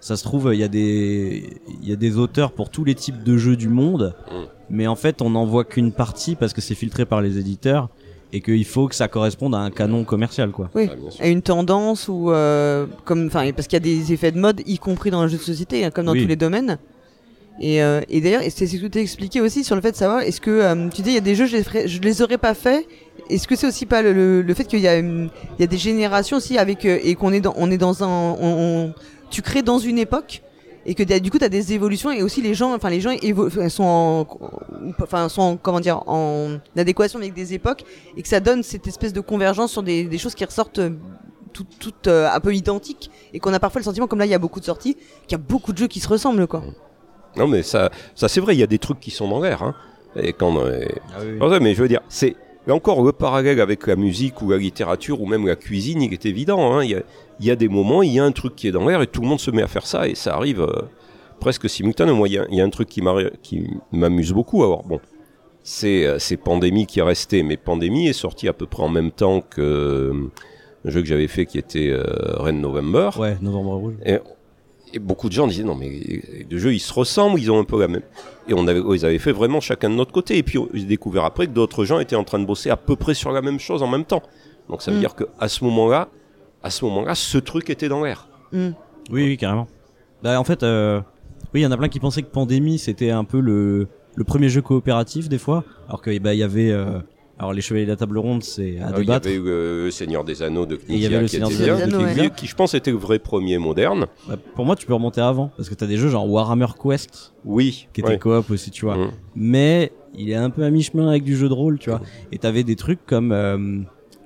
B: ça se trouve, il y a des, il y a des auteurs pour tous les types de jeux du monde,
C: Mm.
B: mais en fait, on n'en voit qu'une partie parce que c'est filtré par les éditeurs et qu'il faut que ça corresponde à un canon commercial, quoi.
A: Oui,
C: Ah,
A: à une tendance ou euh, comme, enfin, parce qu'il y a des effets de mode, y compris dans le jeu de société, hein, comme dans
B: Oui.
A: tous les domaines. Et, euh, et d'ailleurs, c'est ce que tu expliqué aussi sur le fait de savoir, est-ce que euh, tu dis il y a des jeux je les, les aurais pas fait. Est-ce que c'est aussi pas le, le, le fait qu'il y il y a des générations aussi avec euh, et qu'on est dans on est dans un on, on- tu crées dans une époque et que du coup tu as des évolutions et aussi les gens enfin les gens sont en enfin sont en, comment dire en adéquation avec des époques et que ça donne cette espèce de convergence sur des, des choses qui ressortent euh, toutes toutes, euh, un peu identiques et qu'on a parfois le sentiment comme là il y a beaucoup de sorties qu'il y a beaucoup de jeux qui se ressemblent quoi.
C: Non, mais ça, ça c'est vrai, il y a des trucs qui sont dans l'air. Hein. Et quand, euh,
B: Ah oui,
C: Ouais, mais je veux dire, c'est encore le parallèle avec la musique ou la littérature ou même la cuisine, il est évident. hein. Il y, a, il y a des moments, il y a un truc qui est dans l'air et tout le monde se met à faire ça et ça arrive euh, presque simultanément. Moi, il y a, il y a un truc qui m'amuse beaucoup. Alors bon, c'est euh, Pandémie qui est resté, mais Pandémie est sorti à peu près en même temps que euh, un jeu que j'avais fait qui était euh, Rain November.
B: Ouais, Novembre Rouge.
C: Et, et beaucoup de gens disaient non mais les deux jeux ils se ressemblent, ils ont un peu la même. Et on avait, ils avaient fait vraiment chacun de notre côté. Et puis j'ai découvert après que d'autres gens étaient en train de bosser à peu près sur la même chose en même temps. Donc ça veut
A: Mm.
C: dire que à ce moment-là, à ce moment-là, ce truc était dans l'air.
A: Mm.
B: Oui, oui, carrément. Bah, en fait, euh, oui, il y en a plein qui pensaient que Pandémie, c'était un peu le, le premier jeu coopératif, des fois. Alors que, bah, il y avait, euh, alors les Chevaliers de la Table Ronde, c'est à
C: Ah, il y
B: débattre.
C: avait eu euh, le Seigneur des Anneaux de
B: Et il y
C: Knizia
B: avait le
C: qui
B: Seigneur
C: était
B: des
C: bien,
A: Anneaux,
C: qui,
A: ouais.
C: qui, je pense était le vrai premier moderne.
B: Bah, pour moi, tu peux remonter avant. Parce que t'as des jeux genre Warhammer Quest,
C: Oui.
B: qui était
C: ouais.
B: coop aussi, tu vois.
C: Mm.
B: Mais il est un peu à mi-chemin avec du jeu de rôle, tu vois. Et t'avais des trucs comme, euh,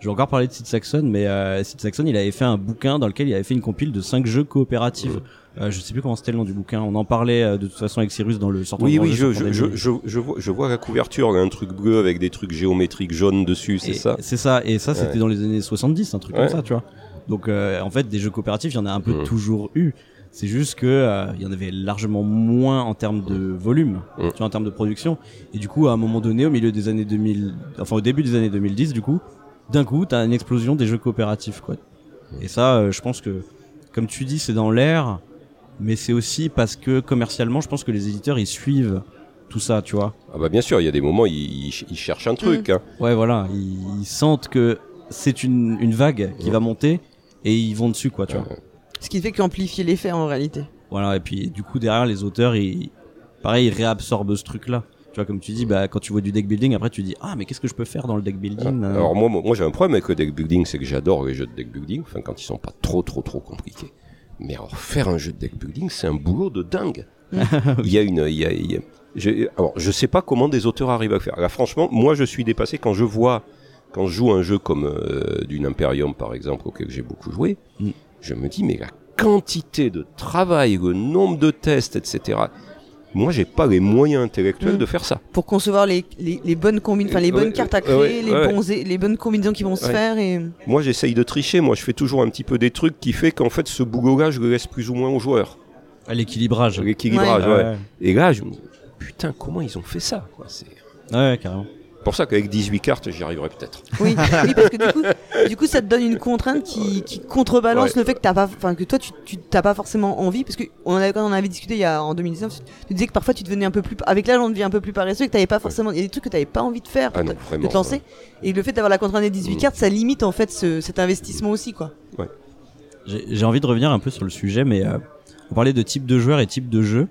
B: je vais encore parler de Sid Saxon, mais euh, Sid Saxon, il avait fait un bouquin dans lequel il avait fait une compile de 5 jeux coopératifs. Euh, je sais plus comment c'était le nom du bouquin. On en parlait euh, de toute façon avec Cyrus dans le sortant
C: Oui, oui, je, je, je, je, vois, je vois la couverture, un truc bleu avec des trucs géométriques jaunes dessus, c'est ça?
B: C'est ça. Et ça, c'était
C: Ouais.
B: dans les années 70, un truc
C: Ouais.
B: comme ça, tu vois. Donc, euh, en fait, des jeux coopératifs, il y en a un peu
C: Mm.
B: toujours eu. C'est juste que euh, il y en avait largement moins en termes de volume,
C: Mm.
B: tu vois, en termes de production. Et du coup, à un moment donné, au milieu des années 2000, enfin au début des années 2010, du coup, d'un coup, t'as une explosion des jeux coopératifs, quoi. Et ça, je pense que, comme tu dis, c'est dans l'air, mais c'est aussi parce que commercialement, je pense que les éditeurs ils suivent tout ça, tu vois.
C: Ah bah bien sûr, il y a des moments, ils, ils, ils cherchent un truc. Hein.
B: Ouais, voilà, ils, ils sentent que c'est une, une vague qui
C: Ouais.
B: va monter et ils vont dessus, quoi, tu vois.
A: Ce qui fait qu'amplifier l'effet en réalité.
B: Voilà, et puis du coup, derrière, les auteurs, ils, pareil, ils réabsorbent ce truc-là. Tu vois, comme tu dis, bah, quand tu vois du deck building, après tu dis, ah, mais qu'est-ce que je peux faire dans le deck building nan, nan.
C: Alors moi, moi j'ai un problème avec le deck building, c'est que j'adore les jeux de deck building, enfin quand ils sont pas trop trop trop compliqués. Mais alors faire un jeu de deck building, c'est un boulot de dingue. il y a une, il y a, il y a- j'ai- alors je sais pas comment des auteurs arrivent à le faire. Là, franchement, moi je suis dépassé quand je vois, quand je joue un jeu comme euh, d'une Imperium par exemple auquel j'ai beaucoup joué,
B: Mm.
C: je me dis mais la quantité de travail, le nombre de tests, etc. Moi, j'ai pas les moyens intellectuels
A: Mm.
C: de faire ça.
A: Pour concevoir les, les, les bonnes combines, enfin les
C: Ouais,
A: bonnes cartes à créer,
C: ouais,
A: les,
C: ouais.
A: bons, les bonnes combinaisons qui vont se faire et.
C: Moi, j'essaye de tricher. Moi, je fais toujours un petit peu des trucs qui fait qu'en fait, ce boulot-là, je le laisse plus ou moins aux joueurs.
B: À l'équilibrage.
C: L'équilibrage,
B: Ouais.
C: Et là, je me dis, putain, comment ils ont fait ça quoi,
B: Ouais, carrément.
C: Pour ça qu'avec 18 cartes, j'y arriverai peut-être.
A: Oui, oui, parce que du coup, du coup, ça te donne une contrainte qui, qui contrebalance
C: Ouais.
A: le fait que t'as pas, enfin que toi, tu, tu t'as pas forcément envie, parce que on en avait, quand on avait discuté il y a en 2019, tu disais que parfois tu devenais un peu plus, avec l'âge, on devient un peu plus paresseux, et que t'avais pas forcément, il y a des trucs que t'avais pas envie de faire,
C: Ah non,
A: de
C: vraiment.
A: te lancer, et le fait d'avoir la contrainte des 18
C: Mm.
A: cartes, ça limite en fait ce- cet investissement aussi, quoi.
B: J'ai j'ai envie de revenir un peu sur le sujet, mais euh, on parlait de type de joueur et type de jeu.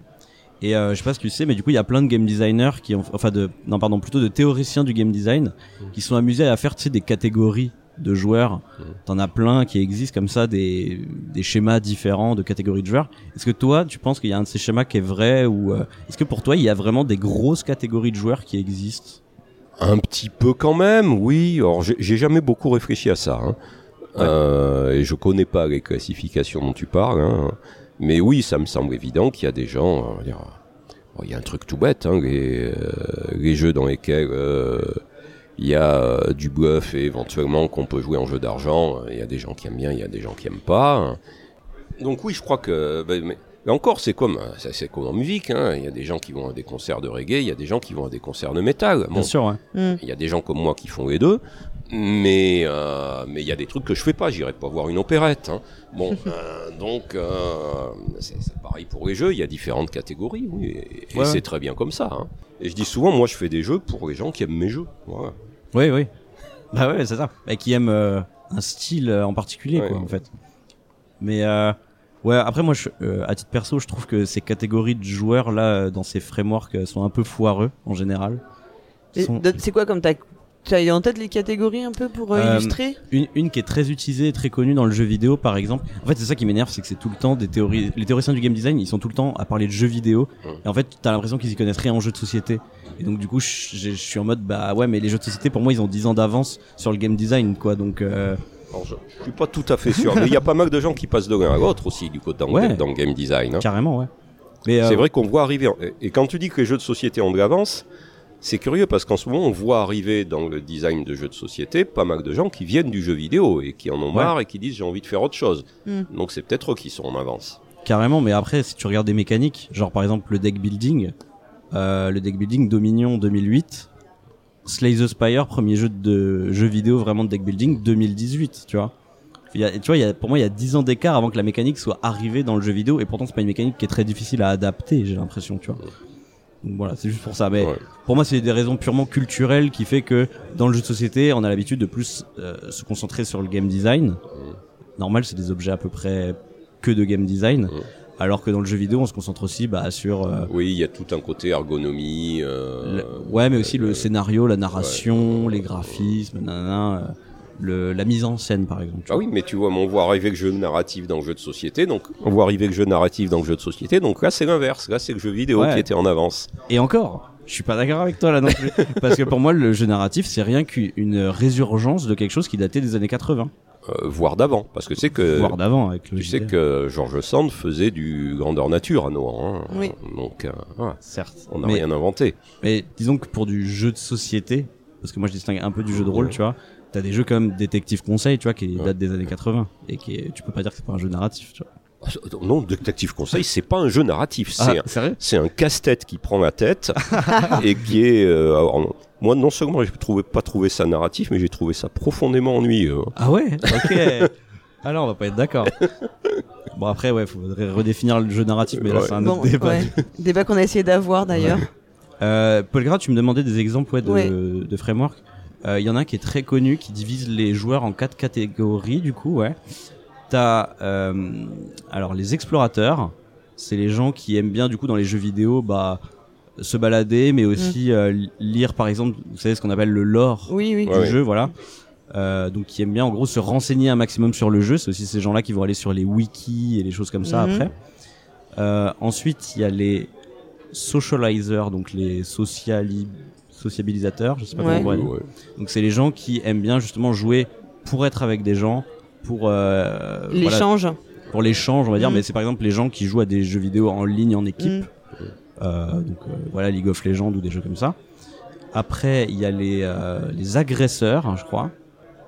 B: Et euh, je sais pas si tu sais, mais du coup, il y a plein de game designers qui ont, enfin de, non pardon, plutôt de théoriciens du game design, qui sont amusés à faire, tu sais, des catégories de joueurs. T'en as plein qui existent comme ça, des, des schémas différents de catégories de joueurs. Est-ce que toi, tu penses qu'il y a un de ces schémas qui est vrai ou euh, est-ce que pour toi, il y a vraiment des grosses catégories de joueurs qui existent?
C: Un petit peu quand même, oui. Alors, j'ai j'ai jamais beaucoup réfléchi à ça. hein. Euh, et je connais pas les classifications dont tu parles. hein. Mais oui, ça me semble évident qu'il y a des gens. dire, bon, il y a un truc tout bête, hein, les, euh, les jeux dans lesquels euh, il y a euh, du bluff et éventuellement qu'on peut jouer en jeu d'argent. Il y a des gens qui aiment bien, il y a des gens qui aiment pas. hein. Donc oui, je crois que. mais, mais encore, c'est comme, euh, c'est comme en musique. hein. Il y a des gens qui vont à des concerts de reggae, il y a des gens qui vont à des concerts de métal. Bon,
B: Bien sûr, ouais.
A: Mm.
C: il y a des gens comme moi qui font les deux, mais euh, mais il y a des trucs que je fais pas. J'irai pas voir une opérette. hein. Bon, euh, donc euh, c'est c'est pareil pour les jeux. Il y a différentes catégories, oui, et, et
B: Ouais.
C: c'est très bien comme ça. hein. Et je dis souvent, moi, je fais des jeux pour les gens qui aiment mes jeux. Voilà.
B: Oui, oui. Bah ouais, c'est ça. Et qui aime euh, un style euh, en particulier,
C: Ouais.
B: quoi, en fait. Mais euh, ouais, après moi, je, euh, à titre perso, je trouve que ces catégories de joueurs là, euh, dans ces frameworks, sont un peu foireux en général. Sont-
A: C'est quoi comme t'as, tu as en tête les catégories un peu pour euh,
B: Euh,
A: illustrer
B: Une, une qui est très utilisée, et très connue dans le jeu vidéo, par exemple. En fait, c'est ça qui m'énerve, c'est que c'est tout le temps des théories. Les théoriciens du game design, ils sont tout le temps à parler de jeux vidéo. Et en fait, t'as l'impression qu'ils y connaissent rien en jeux de société. Et donc, du coup, je, suis en mode, bah ouais, mais les jeux de société, pour moi, ils ont 10 ans d'avance sur le game design, quoi. Donc, euh,
C: Alors, je, je suis pas tout à fait sûr, mais il y a pas mal de gens qui passent de l'un à l'autre aussi, du coup, dans,
B: Ouais.
C: dans le game design. hein.
B: carrément, ouais. Mais euh,
C: C'est vrai qu'on voit arriver. et- Et quand tu dis que les jeux de société ont de l'avance, c'est curieux parce qu'en ce moment, on voit arriver dans le design de jeux de société pas mal de gens qui viennent du jeu vidéo et qui en ont
B: Ouais.
C: marre et qui disent j'ai envie de faire autre chose.
A: Mm.
C: Donc c'est peut-être eux qui sont en avance.
B: Carrément, mais après, si tu regardes des mécaniques, genre par exemple le deck building, euh, le deck building Dominion 2008, Slay the Spire, premier jeu de jeu vidéo vraiment de deck building 2018, tu vois. Il y a, tu vois, il y a, pour moi, il y a 10 ans d'écart avant que la mécanique soit arrivée dans le jeu vidéo, et pourtant c'est pas une mécanique qui est très difficile à adapter, j'ai l'impression, tu vois. Voilà, c'est juste pour ça. Mais
C: Ouais.
B: pour moi, c'est des raisons purement culturelles qui fait que dans le jeu de société, on a l'habitude de plus euh, se concentrer sur le game design. Normal, c'est des objets à peu près que de game design. Alors que dans le jeu vidéo, on se concentre aussi bah, sur euh,
C: Oui, il y a tout un côté ergonomie. euh,
B: le- ouais, mais aussi le scénario, la narration, les graphismes, nanana, euh, le, la mise en scène, par exemple.
C: Ah oui, mais tu vois, on voit arriver le jeu narratif dans le jeu de société, donc on voit arriver le jeu narratif dans le jeu de société, donc là c'est l'inverse, là c'est le jeu vidéo
B: Ouais.
C: qui était en avance.
B: Et encore, je suis pas d'accord avec toi là non plus. Parce que pour moi, le jeu narratif, c'est rien qu'une résurgence de quelque chose qui datait des années 80.
C: Euh, voire d'avant, parce que c'est que
B: voire d'avant avec le
C: tu sais que George Sand faisait du grandeur nature à Noah, hein.
A: Oui.
C: donc euh, voilà,
B: Certes.
C: on n'a rien inventé.
B: mais disons que pour du jeu de société, parce que moi je distingue un peu du jeu de rôle,
C: Ouais.
B: tu vois, t'as des jeux comme Détective Conseil, tu vois, qui
C: Ouais.
B: datent des années 80 et qui est- tu peux pas dire que c'est pas un jeu narratif, tu vois.
C: Non, Detective Conseil, c'est pas un jeu narratif, c'est un,
B: Ah,
C: c'est un casse-tête qui prend la tête et qui est. euh, alors, moi, non seulement j'ai trouvé pas trouvé ça narratif, mais j'ai trouvé ça profondément ennuyeux. hein.
B: Ah ouais? Ok. Alors on va pas être d'accord. Bon après ouais, faudrait redéfinir le jeu narratif, mais là
C: Ouais.
B: c'est un autre
A: Bon,
B: débat.
A: ouais. Débat qu'on a essayé d'avoir d'ailleurs.
B: Euh, Paul Gras, tu me demandais des exemples ouais, de,
A: Ouais.
B: de framework. Euh, Il y en a un qui est très connu, qui divise les joueurs en quatre catégories, du coup, ouais. T'as euh, alors les explorateurs, c'est les gens qui aiment bien, du coup, dans les jeux vidéo, bah se balader, mais aussi euh, lire, par exemple, vous savez ce qu'on appelle le lore
A: Oui, oui.
B: du
C: Ouais,
B: jeu, voilà. Euh, donc qui aiment bien en gros se renseigner un maximum sur le jeu. C'est aussi ces gens-là qui vont aller sur les wikis et les choses comme ça
A: Mhm.
B: après. Euh, ensuite, il y a les socializers, donc les sociali sociabilisateurs, je sais pas
A: Ouais.
B: comment on.
C: Ouais.
B: Donc c'est les gens qui aiment bien justement jouer pour être avec des gens, pour euh, voilà,
A: L'échange.
B: pour l'échange, on va dire.
A: Mm.
B: Mais c'est par exemple les gens qui jouent à des jeux vidéo en ligne en équipe.
A: Mm.
B: Euh, donc euh, voilà League of Legends ou des jeux comme ça. Après il y a les euh, les agresseurs, hein, je crois.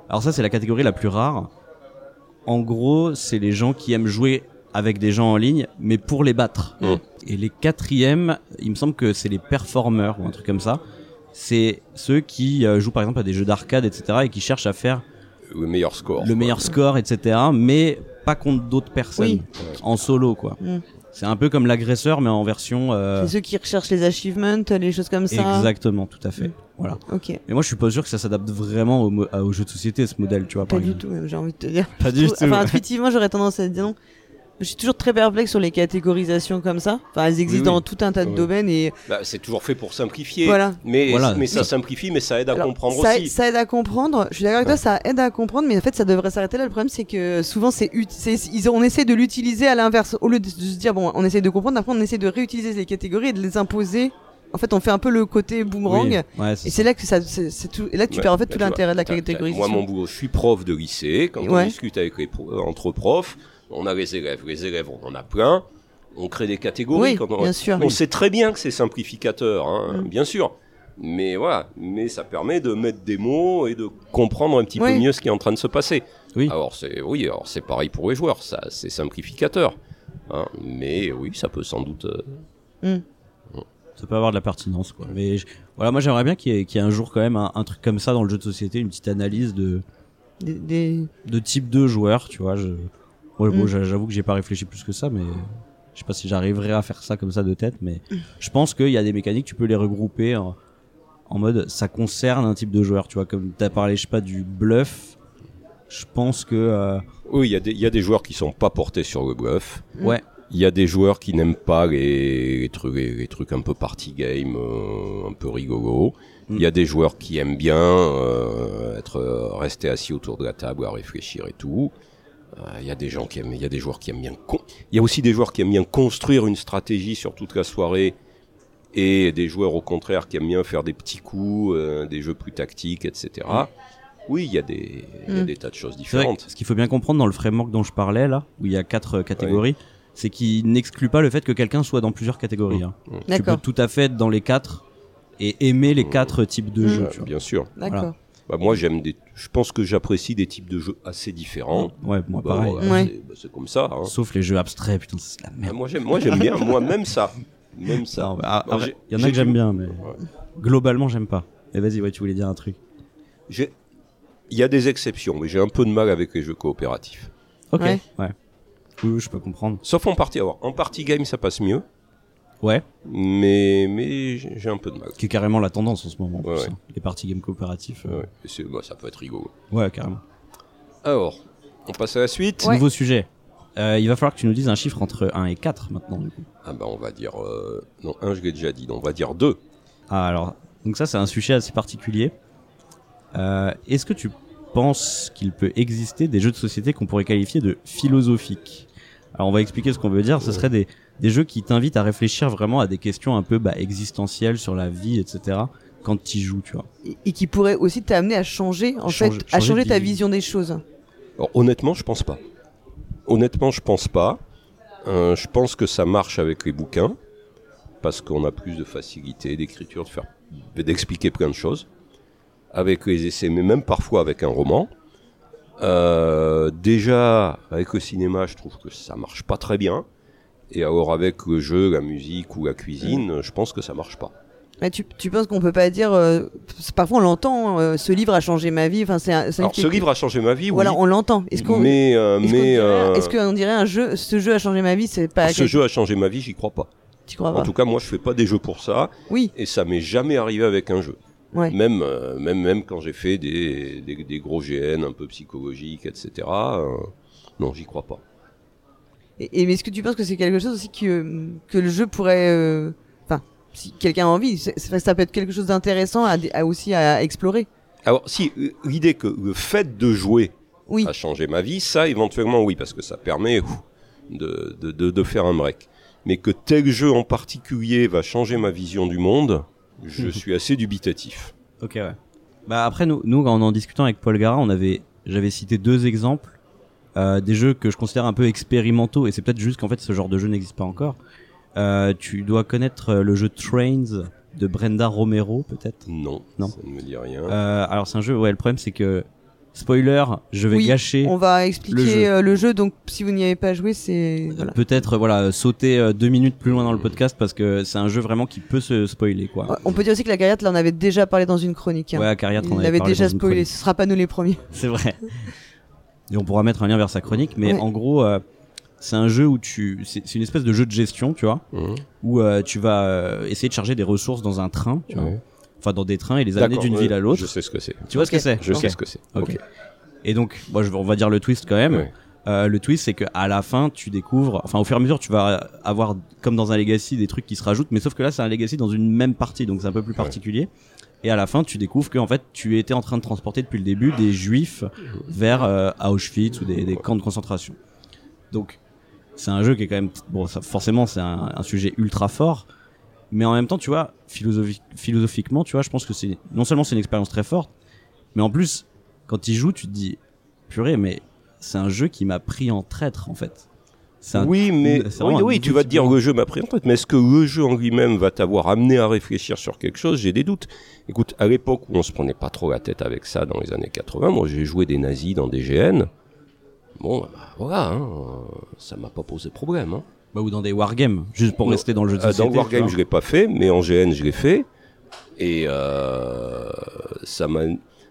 B: Alors ça c'est la catégorie la plus rare. En gros c'est les gens qui aiment jouer avec des gens en ligne, mais pour les battre.
C: Mm.
B: Et les quatrièmes, il me semble que c'est les performeurs ou un truc comme ça. C'est ceux qui euh, jouent par exemple à des jeux d'arcade, etc. et qui cherchent à faire
C: Le meilleur score.
B: le
C: quoi.
B: meilleur score, etc. Mais pas contre d'autres personnes,
A: Oui.
B: en solo quoi.
A: Mm.
B: C'est un peu comme l'agresseur, mais en version. euh,
A: C'est ceux qui recherchent les achievements, les choses comme ça.
B: Exactement, tout à fait. Voilà.
A: Ok.
B: Mais moi, je suis pas sûr que ça s'adapte vraiment au, aux jeux de société, ce modèle, tu vois.
A: Pas
B: par
A: du
B: exemple.
A: tout, j'ai envie de te dire.
B: Pas du tout.
A: Enfin, intuitivement, j'aurais tendance à dire non. Je suis toujours très perplexe sur les catégorisations comme ça. Enfin, elles existent
C: Oui, oui.
A: dans tout un tas de
C: Oui.
A: domaines et
C: Bah, c'est toujours fait pour simplifier.
A: voilà.
C: Mais,
B: Voilà.
C: mais ça simplifie, mais ça aide à
A: Alors,
C: comprendre
A: ça,
C: aussi.
A: ça aide à comprendre. Je suis d'accord avec toi, ça aide à comprendre, mais en fait, ça devrait s'arrêter là. Le problème, c'est que souvent, c'est, on essaie de l'utiliser à l'inverse. Au lieu de, se dire, bon, on essaie de comprendre, après, on essaie de réutiliser les catégories et de les imposer. En fait, on fait un peu le côté boomerang.
B: Oui, ouais,
A: Et c'est là que ça, c'est, tout. Et là, que tu
C: Ouais,
A: perds en fait
C: bah,
A: tout l'intérêt de la catégorisation.
C: Moi, mon boulot, je suis prof de lycée. Quand on
A: Ouais.
C: discute avec les pro- entre profs, on a les élèves. Les élèves, on en a plein. On crée des catégories.
A: Oui,
C: Quand on,
A: bien sûr.
C: on sait très bien que c'est simplificateur, hein,
A: Mm.
C: bien sûr. Mais voilà, mais ça permet de mettre des mots et de comprendre un petit
A: Oui.
C: peu mieux ce qui est en train de se passer.
B: Oui.
C: Alors c'est oui, alors c'est pareil pour les joueurs, ça c'est simplificateur. hein. mais oui, ça peut sans doute. euh,
B: Ça peut avoir de la pertinence, quoi. Mais je- voilà, moi, j'aimerais bien qu'il y, ait, qu'il y ait un jour quand même un, un truc comme ça dans le jeu de société, une petite analyse de,
A: Des- des-
B: de type de joueur, tu vois. Je, ouais,
A: Mm.
B: j'a- j'avoue que j'ai pas réfléchi plus que ça, mais je sais pas si j'arriverai à faire ça comme ça de tête, mais je pense qu'il y a des mécaniques, tu peux les regrouper en, en mode ça concerne un type de joueur, tu vois. Comme t'as parlé, je sais pas, du bluff. Je pense que euh,
C: Oui, il y, a des- il y a des joueurs qui sont pas portés sur le bluff.
A: Mm.
B: ouais,
C: Il y a des joueurs qui n'aiment pas les, les trucs, les, les trucs un peu party game, euh, un peu rigolo. Il y a des joueurs qui aiment bien euh, être restés assis autour de la table à réfléchir et tout. Euh, Il y a des gens qui aiment, il y a des joueurs qui aiment bien. con- Il y a aussi des joueurs qui aiment bien construire une stratégie sur toute la soirée, et des joueurs au contraire qui aiment bien faire des petits coups, euh, des jeux plus tactiques, etc. Oui, il y a des, il y a
A: Mm.
C: des tas de choses différentes.
B: Ce qu'il faut bien comprendre dans le framework dont je parlais là, où il y a quatre euh, catégories, c'est qu'il n'exclut pas le fait que quelqu'un soit dans plusieurs catégories. hein. Tu peux tout à fait être dans les quatre et aimer les quatre types de
A: Mm.
B: jeux.
C: Bien sûr.
A: D'accord.
B: Voilà.
C: Bah, moi, j'aime des. Je pense que j'apprécie des types de jeux assez différents.
B: Ouais, moi
C: Bah,
B: pareil.
C: voilà,
A: Ouais.
C: c'est- bah, c'est comme ça. hein.
B: Sauf les jeux abstraits, putain, c'est la
C: Ah,
B: merde.
C: moi, j'aime, moi, j'aime bien. moi, même ça, même ça.
B: Non, bah,
C: Bon,
B: après,
C: j'ai-
B: Il y en a que j'aime bien, mais
C: Ouais.
B: globalement, j'aime pas. Mais vas-y, ouais, tu voulais dire un truc.
C: J'ai- Il y a des exceptions, mais j'ai un peu de mal avec les jeux coopératifs.
B: Ok.
A: Ouais.
B: Ouais. Oui, oui, je peux comprendre.
C: Sauf en partie. Alors, en partie game, ça passe mieux,
B: Ouais.
C: mais mais j'ai un peu de mal.
B: Qui est carrément la tendance en ce moment.
C: Ouais, ouais.
B: hein. Les parties game coopératifs. euh,
C: Ouais, bah, ça peut être rigolo.
B: Ouais, carrément.
C: Alors, on passe à la suite.
A: Ouais.
B: Nouveau sujet. Euh, il va falloir que tu nous dises un chiffre entre 1 et 4 maintenant. Du coup.
C: Ah bah, on va dire. euh, Non, un, je l'ai déjà dit. Donc, on va dire deux.
B: Ah, alors, donc ça, c'est un sujet assez particulier. Euh, Est-ce que tu penses qu'il peut exister des jeux de société qu'on pourrait qualifier de philosophiques? Alors, on va expliquer ce qu'on veut dire. Ce serait des, des jeux qui t'invitent à réfléchir vraiment à des questions un peu bah, existentielles sur la vie, etc. Quand tu joues, tu vois.
A: Et, et qui pourrait aussi t'amener à changer, en fait, à
B: changer
A: ta
B: vision.
A: vision des choses.
C: Alors, honnêtement, je pense pas. Honnêtement, je pense pas. Euh, je pense que ça marche avec les bouquins parce qu'on a plus de facilité d'écriture, de faire, d'expliquer plein de choses. Avec les essais, mais même parfois avec un roman. Euh, déjà, avec le cinéma, je trouve que ça marche pas très bien. Et alors avec le jeu, la musique ou la cuisine, je pense que ça marche pas.
A: Mais tu, tu penses qu'on peut pas dire. euh, parfois, on l'entend. euh, ce livre a changé ma vie. Enfin, c'est
C: Alors ce livre a changé ma vie, oui.
A: Voilà, on l'entend. Est-ce qu'on
C: mais euh,
A: est-ce qu'on dirait, est-ce qu'on dirait un jeu Ce jeu a changé ma vie. C'est pas.
C: ce jeu a changé ma vie, j'y crois pas.
A: Tu crois
C: En
A: pas
C: tout cas, moi, je fais pas des jeux pour ça,
A: Oui.
C: et ça m'est jamais arrivé avec un jeu.
A: Ouais.
C: Même, euh, même, même quand j'ai fait des, des, des gros GN un peu psychologiques, etc. euh, non, j'y crois pas.
A: Et, et mais est-ce que tu penses que c'est quelque chose aussi que que le jeu pourrait. euh, Enfin, si quelqu'un a envie, ça peut être quelque chose d'intéressant à, aussi à explorer.
C: Alors, si euh, l'idée que le fait de jouer
A: Oui.
C: a changé ma vie, ça, éventuellement, oui, parce que ça permet ouf, de, de, de, de faire un break. mais que tel jeu en particulier va changer ma vision du monde, je suis assez dubitatif.
B: Ok, ouais. Bah après, nous, nous en en discutant avec Paul Gara, on avait, j'avais cité deux exemples euh, des jeux que je considère un peu expérimentaux, et c'est peut-être juste qu'en fait ce genre de jeu n'existe pas encore. Euh, tu dois connaître euh, le jeu Trains de Brenda Romero, peut-être?
C: Non,
B: Non.
C: ça ne me dit rien.
B: Euh, alors c'est un jeu, ouais, le problème c'est que spoiler, je vais
A: Oui,
B: gâcher.
A: On va
B: le
A: expliquer
B: jeu.
A: euh, le jeu, donc si vous n'y avez pas joué, c'est. Voilà.
B: Peut-être voilà sauter euh, deux minutes plus loin dans le podcast parce que c'est un jeu vraiment qui peut se spoiler quoi.
A: Ouais, On peut dire aussi que la Gariat, là, on avait déjà parlé dans une chronique. hein.
B: Ouais, Acariat, on avait parlé
A: déjà
B: dans une
A: spoilé, ce sera pas nous les premiers.
B: C'est vrai. Et on pourra mettre un lien vers sa chronique, mais
A: Ouais.
B: en gros, euh, c'est un jeu où tu, c'est une espèce de jeu de gestion, tu vois,
C: Mhm.
B: où euh, tu vas euh, essayer de charger des ressources dans un train, tu vois, enfin dans des trains et les amener d'une
C: ouais,
B: ville à l'autre.
C: Je sais ce que c'est.
B: Tu vois ce que c'est
C: Je sais ce que c'est.
B: Et donc, moi, je, on va dire le twist quand même.
C: Ouais.
B: Euh, le twist, c'est que à la fin, tu découvres, enfin, au fur et à mesure, tu vas avoir, comme dans un legacy, des trucs qui se rajoutent, mais sauf que là, c'est un legacy dans une même partie, donc c'est un peu plus particulier. Et à la fin, tu découvres que en fait, tu étais en train de transporter depuis le début des juifs vers euh, Auschwitz ou des, camps de concentration. Donc, c'est un jeu qui est quand même, bon, forcément, c'est un, sujet ultra fort, mais en même temps, tu vois, philosophi- philosophiquement, tu vois, je pense que c'est non seulement c'est une expérience très forte, mais en plus, quand tu joues, tu te dis, purée, mais c'est un jeu qui m'a pris en traître, en fait. Un-
C: Oui, mais oui, tu vas te dire le jeu m'a pris en tête, mais est-ce que le jeu en lui-même va t'avoir amené à réfléchir sur quelque chose? J'ai des doutes. Écoute, à l'époque où on se prenait pas trop la tête avec ça, dans les années 80, moi j'ai joué des nazis dans des GN. Bon, bah, voilà, hein, ça m'a pas posé problème. Hein.
B: Bah, ou dans des wargames, juste pour
C: Non.
B: rester dans le jeu de
C: Euh,
B: société.
C: dans Wargame,
B: tu
C: je l'ai pas fait, mais en GN, je l'ai fait. Et euh, ça m'a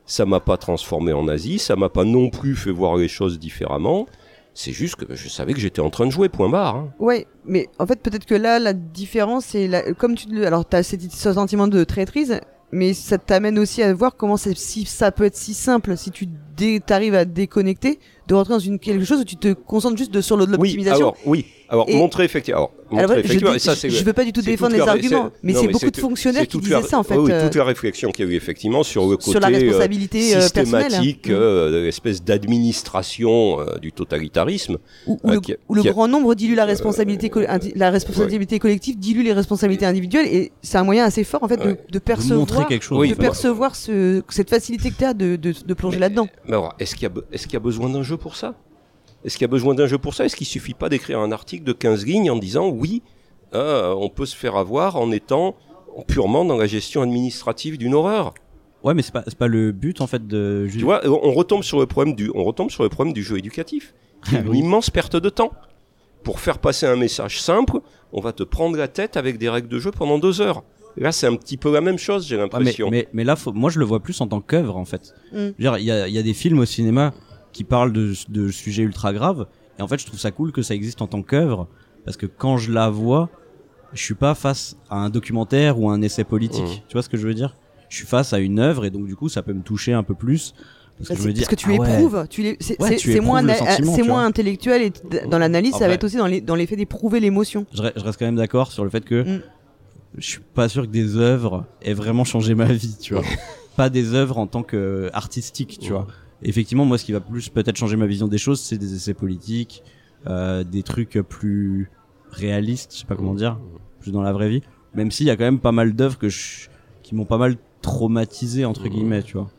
C: ça m'a pas transformé en nazi, ça m'a pas non plus fait voir les choses différemment. C'est juste que je savais que j'étais en train de jouer, point barre. hein.
A: Ouais, mais en fait, peut-être que là, la différence, c'est la... comme tu le. Alors, t'as ce sentiment de traîtrise, mais ça t'amène aussi à voir comment si ça peut être si simple si tu dé... t'arrives à déconnecter, de rentrer dans une quelque chose où tu te concentres juste de, sur
C: Oui,
A: l'optimisation.
C: alors, oui. Alors,
A: Et-
C: montrer effectivement. Alors,
A: Alors,
C: montrer
A: je,
C: effectivement. et ça, c'est-
A: je veux pas du tout défendre les
C: la-
A: arguments, mais c'est beaucoup de fonctionnaires qui disaient
C: la-
A: ça en fait.
C: Oui,
A: euh,
C: toute la réflexion qu'il y a eu effectivement sur le côté
A: sur la
C: euh,
A: responsabilité euh, personnelle.
C: systématique,
A: Mm.
C: euh, l'espèce d'administration euh, du totalitarisme.
A: Où, où
C: euh,
A: le,
C: qui
A: où
C: qui
A: grand nombre dilue la responsabilité, la responsabilité collective dilue les responsabilités individuelles et c'est un moyen assez fort en fait de,
C: Ouais.
A: de
B: De
A: percevoir,
B: quelque chose.
C: Oui,
A: de
C: bah-
A: percevoir ce, cette facilité que tu as de, de, de plonger là-dedans.
C: Mais alors, est-ce qu'il y, a be- est-ce qu'il y a besoin d'un jeu pour ça? Est-ce qu'il y a besoin d'un jeu pour ça? Est-ce qu'il suffit pas d'écrire un article de 15 lignes en disant oui, euh, on peut se faire avoir en étant purement dans la gestion administrative d'une horreur?
B: Ouais, mais c'est pas, c'est pas le but, en fait, de.
C: Tu vois, on retombe sur le problème du, on retombe sur le problème du jeu éducatif. qui est une
B: Oui.
C: immense perte de temps. Pour faire passer un message simple, on va te prendre la tête avec des règles de jeu pendant deux heures. Là, c'est un petit peu la même chose, j'ai
B: Ouais, mais,
C: l'impression.
B: mais, mais là, faut- moi, je le vois plus en tant qu'œuvre, en fait.
A: Mm.
B: Je veux dire, Il y a, il y a des films au cinéma qui parlent de, de sujets ultra graves, et en fait, je trouve ça cool que ça existe en tant qu'œuvre, parce que quand je la vois, je suis pas face à un documentaire ou à un essai politique.
C: Mm.
B: Tu vois ce que je veux dire? Je suis face à une œuvre, et donc du coup, ça peut me toucher un peu plus. Parce que
A: Parce
B: je me dis,
A: que tu
B: ah ouais.
A: éprouves, tu c'est
B: Ouais,
A: moins, c'est
B: vois.
A: intellectuel et dans l'analyse, ça va être aussi dans les- dans l'effet d'éprouver l'émotion.
B: je, re- je reste quand même d'accord sur le fait que
A: Mm.
B: je suis pas sûr que des œuvres aient vraiment changé ma vie, tu vois. pas des œuvres en tant que euh, artistique, tu vois. Effectivement, moi, ce qui va plus peut-être changer ma vision des choses, c'est des essais politiques, euh, des trucs plus réalistes, je sais pas comment dire, plus dans la vraie vie. Même s'il y a quand même pas mal d'œuvres que je, qui m'ont pas mal traumatisé entre guillemets, tu vois.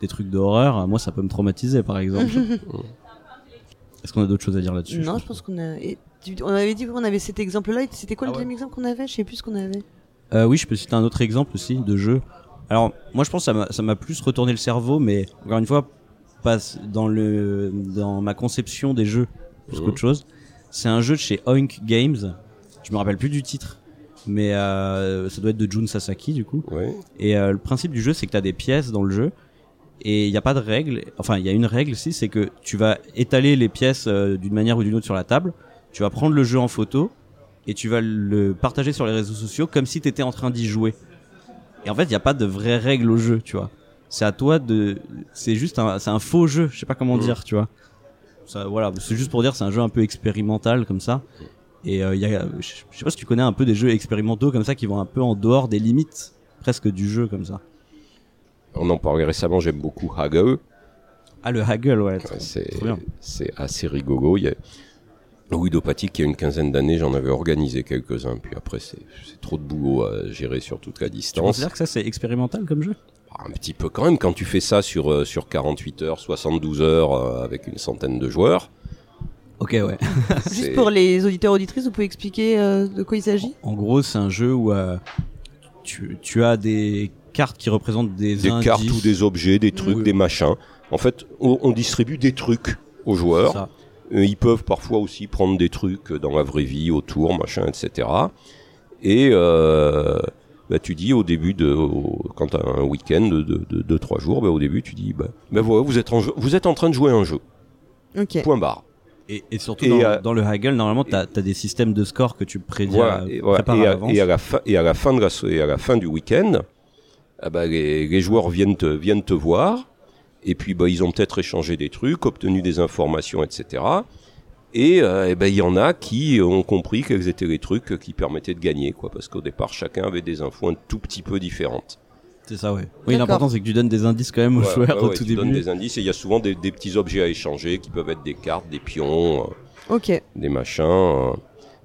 B: Des trucs d'horreur, moi, ça peut me traumatiser, par exemple. Est-ce qu'on a d'autres choses à dire là-dessus
A: Non, je pense qu'on a. et tu- on avait dit qu'on avait cet exemple-là. et C'était quoi le
B: Ah ouais.
A: deuxième exemple qu'on avait? Je sais plus ce qu'on avait.
B: Euh, oui, je peux citer un autre exemple aussi de jeu. Alors, moi, je pense que ça m'a- plus retourné le cerveau, mais encore une fois, pas dans le dans ma conception des jeux plus
C: Mhm.
B: qu'autre chose. C'est un jeu de chez Oink Games. Je me rappelle plus du titre, mais euh, ça doit être de Jun Sasaki du coup.
C: Ouais.
B: Et euh, le principe du jeu, c'est que tu as des pièces dans le jeu et il n'y a pas de règle. Enfin, il y a une règle si, c'est que tu vas étaler les pièces euh, d'une manière ou d'une autre sur la table. Tu vas prendre le jeu en photo et tu vas le partager sur les réseaux sociaux comme si tu étais en train d'y jouer. Et en fait, il n'y a pas de vraies règles au jeu, tu vois. C'est à toi de. C'est juste un, c'est un faux jeu. Je sais pas comment
C: Mhm.
B: dire, tu vois. Ça, voilà, c'est juste pour dire, c'est un jeu un peu expérimental comme ça. Et euh, il y a, je sais pas si tu connais un peu des jeux expérimentaux comme ça qui vont un peu en dehors des limites presque du jeu comme ça.
C: On en parlait récemment, j'aime beaucoup Haggle.
B: Ah le Haggle, ouais.
C: Ouais, C'est
B: trop bien.
C: c'est assez rigolo. Il y a- Ludopathique, il y a une quinzaine d'années, j'en avais organisé quelques-uns. Puis après, c'est trop de boulot à gérer sur toute la
B: Tu
C: distance.
B: considères que ça c'est expérimental comme jeu?
C: Un petit peu quand même, quand tu fais ça sur, euh, sur 48 heures, 72 heures, euh, avec une centaine de joueurs.
B: Ok, ouais.
A: Juste pour les auditeurs auditrices, vous pouvez expliquer euh, de quoi il s'agit?
B: En gros, c'est un jeu où euh, tu, tu as des cartes qui représentent des,
C: Des
B: indices.
C: cartes ou des objets, des trucs,
B: Oui.
C: des machins. En fait, on, on distribue des trucs aux joueurs. Euh, Ils peuvent parfois aussi prendre des trucs dans la vraie vie, autour, machin, etc. Et euh, bah, tu dis au début de, au- quand tu as un week-end de 2 de, de, trois jours, bah, au début tu dis, bah, bah voilà, vous êtes, en jeu- vous êtes en train de jouer un jeu.
A: Ok.
C: Point barre.
B: Et, et surtout
C: Et,
B: dans,
C: euh,
B: dans le Haggle, normalement, tu as, des systèmes de score que tu prédis
C: Voilà.
B: à,
C: Et, voilà. Et
B: à
C: à,
B: l'avance.
C: et à la fin, et à la fin de la, so- et à la fin du week-end, ah bah, les, les joueurs viennent te, viennent te voir. Et puis, bah, ils ont peut-être échangé des trucs, obtenu des informations, etc. Et, euh, eh ben, il y en a qui ont compris quels étaient les trucs qui permettaient de gagner, quoi. Parce qu'au départ, chacun avait des infos un tout petit peu différentes.
B: C'est ça, ouais. Oui, l'important, c'est que tu donnes des indices quand même aux
C: Ouais,
B: joueurs
C: ouais,
B: au
C: ouais,
B: tout
C: tu donnes
B: début.
C: des indices et il y a souvent des, des petits objets à échanger qui peuvent être des cartes, des pions, euh,
A: Ok.
C: des machins.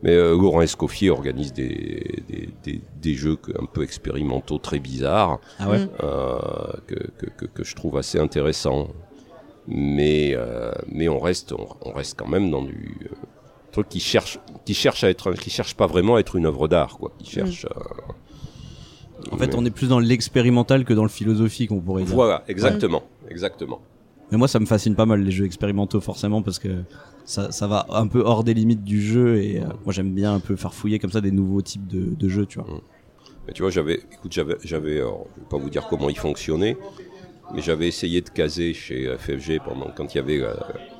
C: Mais euh, Laurent Escoffier organise des, des, des, des jeux un peu expérimentaux, très bizarres,
B: Ah ouais
A: Mm.
C: euh, que, que, que, que je trouve assez intéressants. Mais, euh, mais on, reste, on, on reste quand même dans du euh, truc qui cherche, qui cherche à être, qui cherche pas vraiment à être une œuvre d'art, quoi. Qui cherche. euh,
B: En fait,
C: mais-
B: on est plus dans l'expérimental que dans le philosophique, on pourrait dire.
C: Voilà, exactement, exactement.
B: Mais moi, ça me fascine pas mal les jeux expérimentaux, forcément, parce que ça, ça va un peu hors des limites du jeu. Et euh, moi, j'aime bien un peu farfouiller comme ça des nouveaux types de, de jeux, tu vois.
C: Mais tu vois, j'avais, écoute, j'avais, j'avais, alors, je vais pas vous dire comment il fonctionnait, mais j'avais essayé de caser chez FFG pendant quand il y avait la,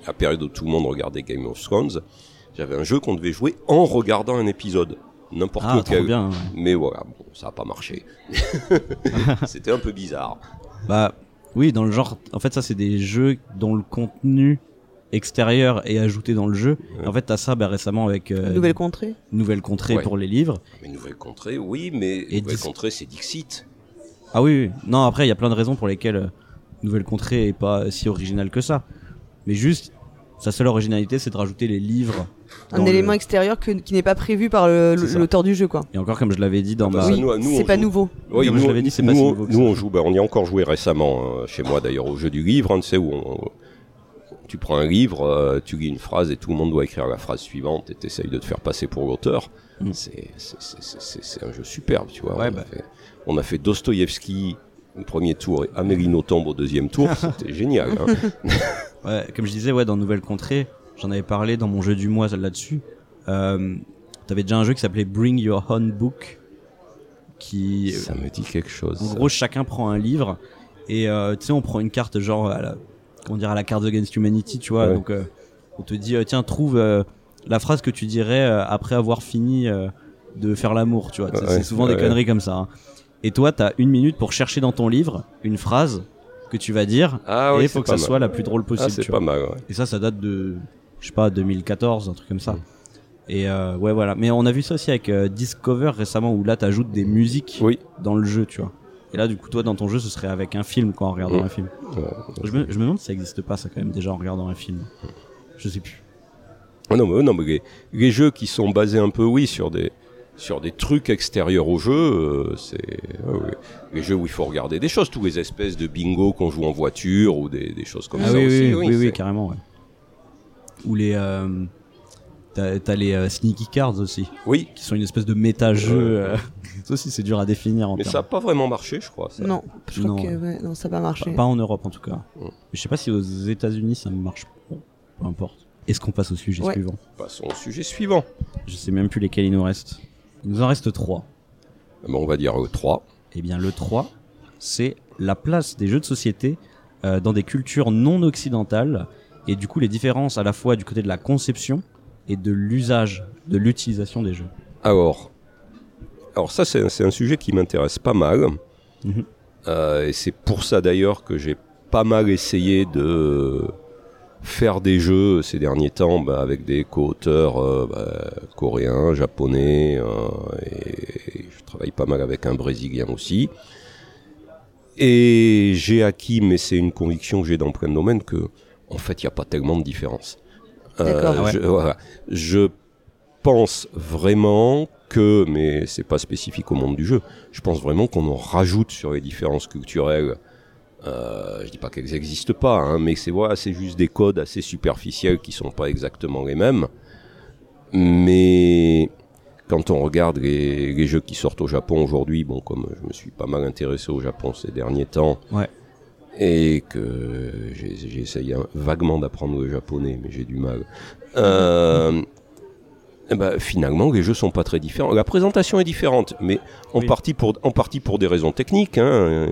C: la période où tout le monde regardait Game of Thrones. J'avais un jeu qu'on devait jouer en regardant un épisode, n'importe
B: Ah,
C: lequel.
B: bien. ouais.
C: Mais voilà, bon, ça a pas marché. C'était un peu bizarre.
B: Bah, oui, dans le genre, en fait, ça, c'est des jeux dont le contenu extérieur est ajouté dans le jeu. En fait, t'as ça bah, récemment avec euh,
A: Nouvelle contrée.
B: Nouvelle Contrée
C: Ouais.
B: pour les livres.
C: Mais Nouvelle Contrée, oui, mais
B: Et
C: Nouvelle Contrée, c'est Dixit.
B: Ah oui, oui. non, après, il y a plein de raisons pour lesquelles euh, Nouvelle Contrée est pas si originale que ça. Mais juste, sa seule originalité, c'est de rajouter les livres.
A: Un
B: le-
A: élément extérieur que- qui n'est pas prévu par l'auteur du jeu, quoi.
B: Et encore, comme je l'avais dit dans
C: Ah bah,
B: ma...
C: nous,
A: C'est
C: on
A: pas
C: joue-
A: nouveau.
C: Oui,
B: Comme je
C: nous,
B: l'avais dit, c'est pas
C: nous,
B: si
C: on-
B: nouveau
C: nous, on joue, bah, on y a encore joué récemment euh, chez moi d'ailleurs au jeu du livre, hein, tu sais où on- tu prends un livre, euh, tu lis une phrase et tout le monde doit écrire la phrase suivante et t'essayes de te faire passer pour l'auteur.
B: Mm.
C: C'est- un jeu superbe, tu vois.
B: Ouais,
C: on,
B: bah.
C: a fait, on a fait Dostoïevski au premier tour et Amélie Nothomb au deuxième tour, c'était génial. hein.
B: Ouais, comme je disais, ouais, dans Nouvelle Contrée, j'en avais parlé dans mon jeu du mois là-dessus. Euh, T'avais déjà un jeu qui s'appelait Bring Your Own Book, qui,
C: Ça me dit quelque chose.
B: en gros, chacun prend un livre et euh, tu sais, on prend une carte genre à la, comment dire, à la carte Against Humanity, tu vois.
C: Ouais.
B: Donc, euh, on te dit, euh, tiens, trouve la phrase que tu dirais après avoir fini de faire l'amour, tu vois.
C: Ouais,
B: c'est souvent des conneries comme ça. hein. Et toi, t'as une minute pour chercher dans ton livre une phrase que tu vas dire
C: ah
B: et
C: oui,
B: il faut que ça
C: mal.
B: soit la plus drôle
C: Ah,
B: possible.
C: c'est
B: tu
C: pas
B: vois.
C: mal. ouais.
B: Et ça, ça date de, je sais pas, 2014, un truc comme ça.
C: Mm.
B: Et euh, ouais, voilà. Mais on a vu ça aussi avec euh, Discover récemment, où là, t'ajoutes des musiques
C: Oui.
B: dans le jeu, tu vois. Et là, du coup, toi, dans ton jeu, ce serait avec un film, quoi, en regardant
C: Mm.
B: un film.
C: Ouais.
B: Je me, je me demande si ça existe pas, ça, quand même, déjà, en regardant un film. Je sais plus.
C: Ah non, mais, non, mais les, les jeux qui sont basés un peu, oui, sur des, sur des trucs extérieurs au jeu, euh, c'est ouais. les jeux où il faut regarder des choses, tous les espèces de bingo qu'on joue en voiture ou des, des choses comme
B: ah
C: ça
B: oui,
C: aussi.
B: oui, oui, carrément, ouais. Ou les, euh, t'as, les euh, sneaky cards aussi,
C: Oui,
B: qui sont une espèce de méta-jeu. Euh, ça aussi, c'est dur à définir en
C: mais
B: termes.
C: ça n'a pas vraiment marché, je crois. ça.
A: Non, je crois
B: Non,
A: que
B: ouais.
A: ouais, non, ça va marcher.
B: Pas, pas en Europe en tout cas.
C: Mm.
B: Je sais pas si aux États-Unis ça marche. Peu importe. Est-ce qu'on passe au sujet
A: Ouais.
B: suivant?
C: Passons au sujet suivant.
B: Je sais même plus lesquels il nous reste. Il nous en reste trois.
C: Bon, on va dire euh, 3.
B: Eh bien, le 3, c'est la place des jeux de société euh, dans des cultures non occidentales et du coup les différences à la fois du côté de la conception et de l'usage, de l'utilisation des jeux.
C: Alors, alors ça, c'est un, sujet qui m'intéresse pas mal.
B: Mhm.
C: Euh, et c'est pour ça d'ailleurs que j'ai pas mal essayé de faire des jeux ces derniers temps bah, avec des co-auteurs euh, bah, coréens, japonais, euh, et je travaille pas mal avec un brésilien aussi. Et j'ai acquis, mais c'est une conviction que j'ai dans plein de domaines, que en fait il n'y a pas tellement de différence.
A: D'accord.
C: Euh,
B: Ah ouais.
C: je, voilà. Je pense vraiment que, mais c'est pas spécifique au monde du jeu, je pense vraiment qu'on en rajoute sur les différences culturelles. Euh, je dis pas qu'elles n'existent pas, hein, mais c'est voilà, c'est juste des codes assez superficiels qui sont pas exactement les mêmes. Mais quand on regarde les, les jeux qui sortent au Japon aujourd'hui, bon, comme je me suis pas mal intéressé au Japon ces derniers temps,
B: Ouais.
C: Et que j'ai essayé vaguement d'apprendre le japonais, mais j'ai du mal. Euh, ben, finalement, les jeux sont pas très différents. La présentation est différente, mais en,
B: Oui.
C: partie, pour, en partie pour des raisons techniques. Hein.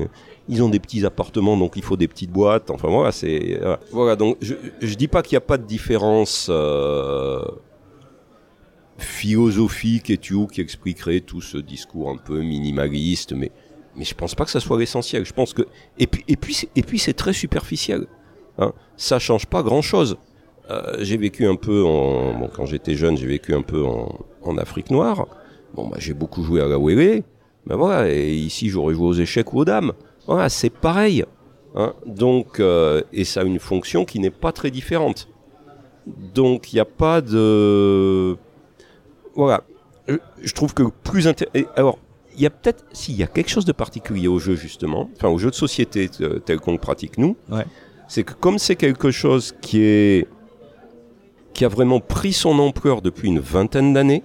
C: Ils ont des petits appartements, donc il faut des petites boîtes. Enfin voilà, c'est voilà. Voilà, donc je, je dis pas qu'il n'y a pas de différence euh, philosophique et tout qui expliquerait tout ce discours un peu minimaliste, mais mais je pense pas que ça soit l'essentiel. Je pense que et puis et puis et puis c'est très superficiel. Hein. Ça change pas grand chose. j'ai vécu un peu en bon, quand j'étais jeune, j'ai vécu un peu en, en Afrique noire. Bon bah j'ai beaucoup joué à la wélé. Ben voilà, et ici j'aurais joué aux échecs ou aux dames. Voilà, c'est pareil. Hein. Donc euh, et ça a une fonction qui n'est pas très différente. Donc il n'y a pas de voilà. Je, trouve que plus inté- et alors il y a peut-être s'il y a quelque chose de particulier au jeu justement, enfin au jeu de société euh, tel qu'on le pratique nous,
B: Ouais.
C: c'est que comme c'est quelque chose qui est qui a vraiment pris son ampleur depuis une vingtaine d'années,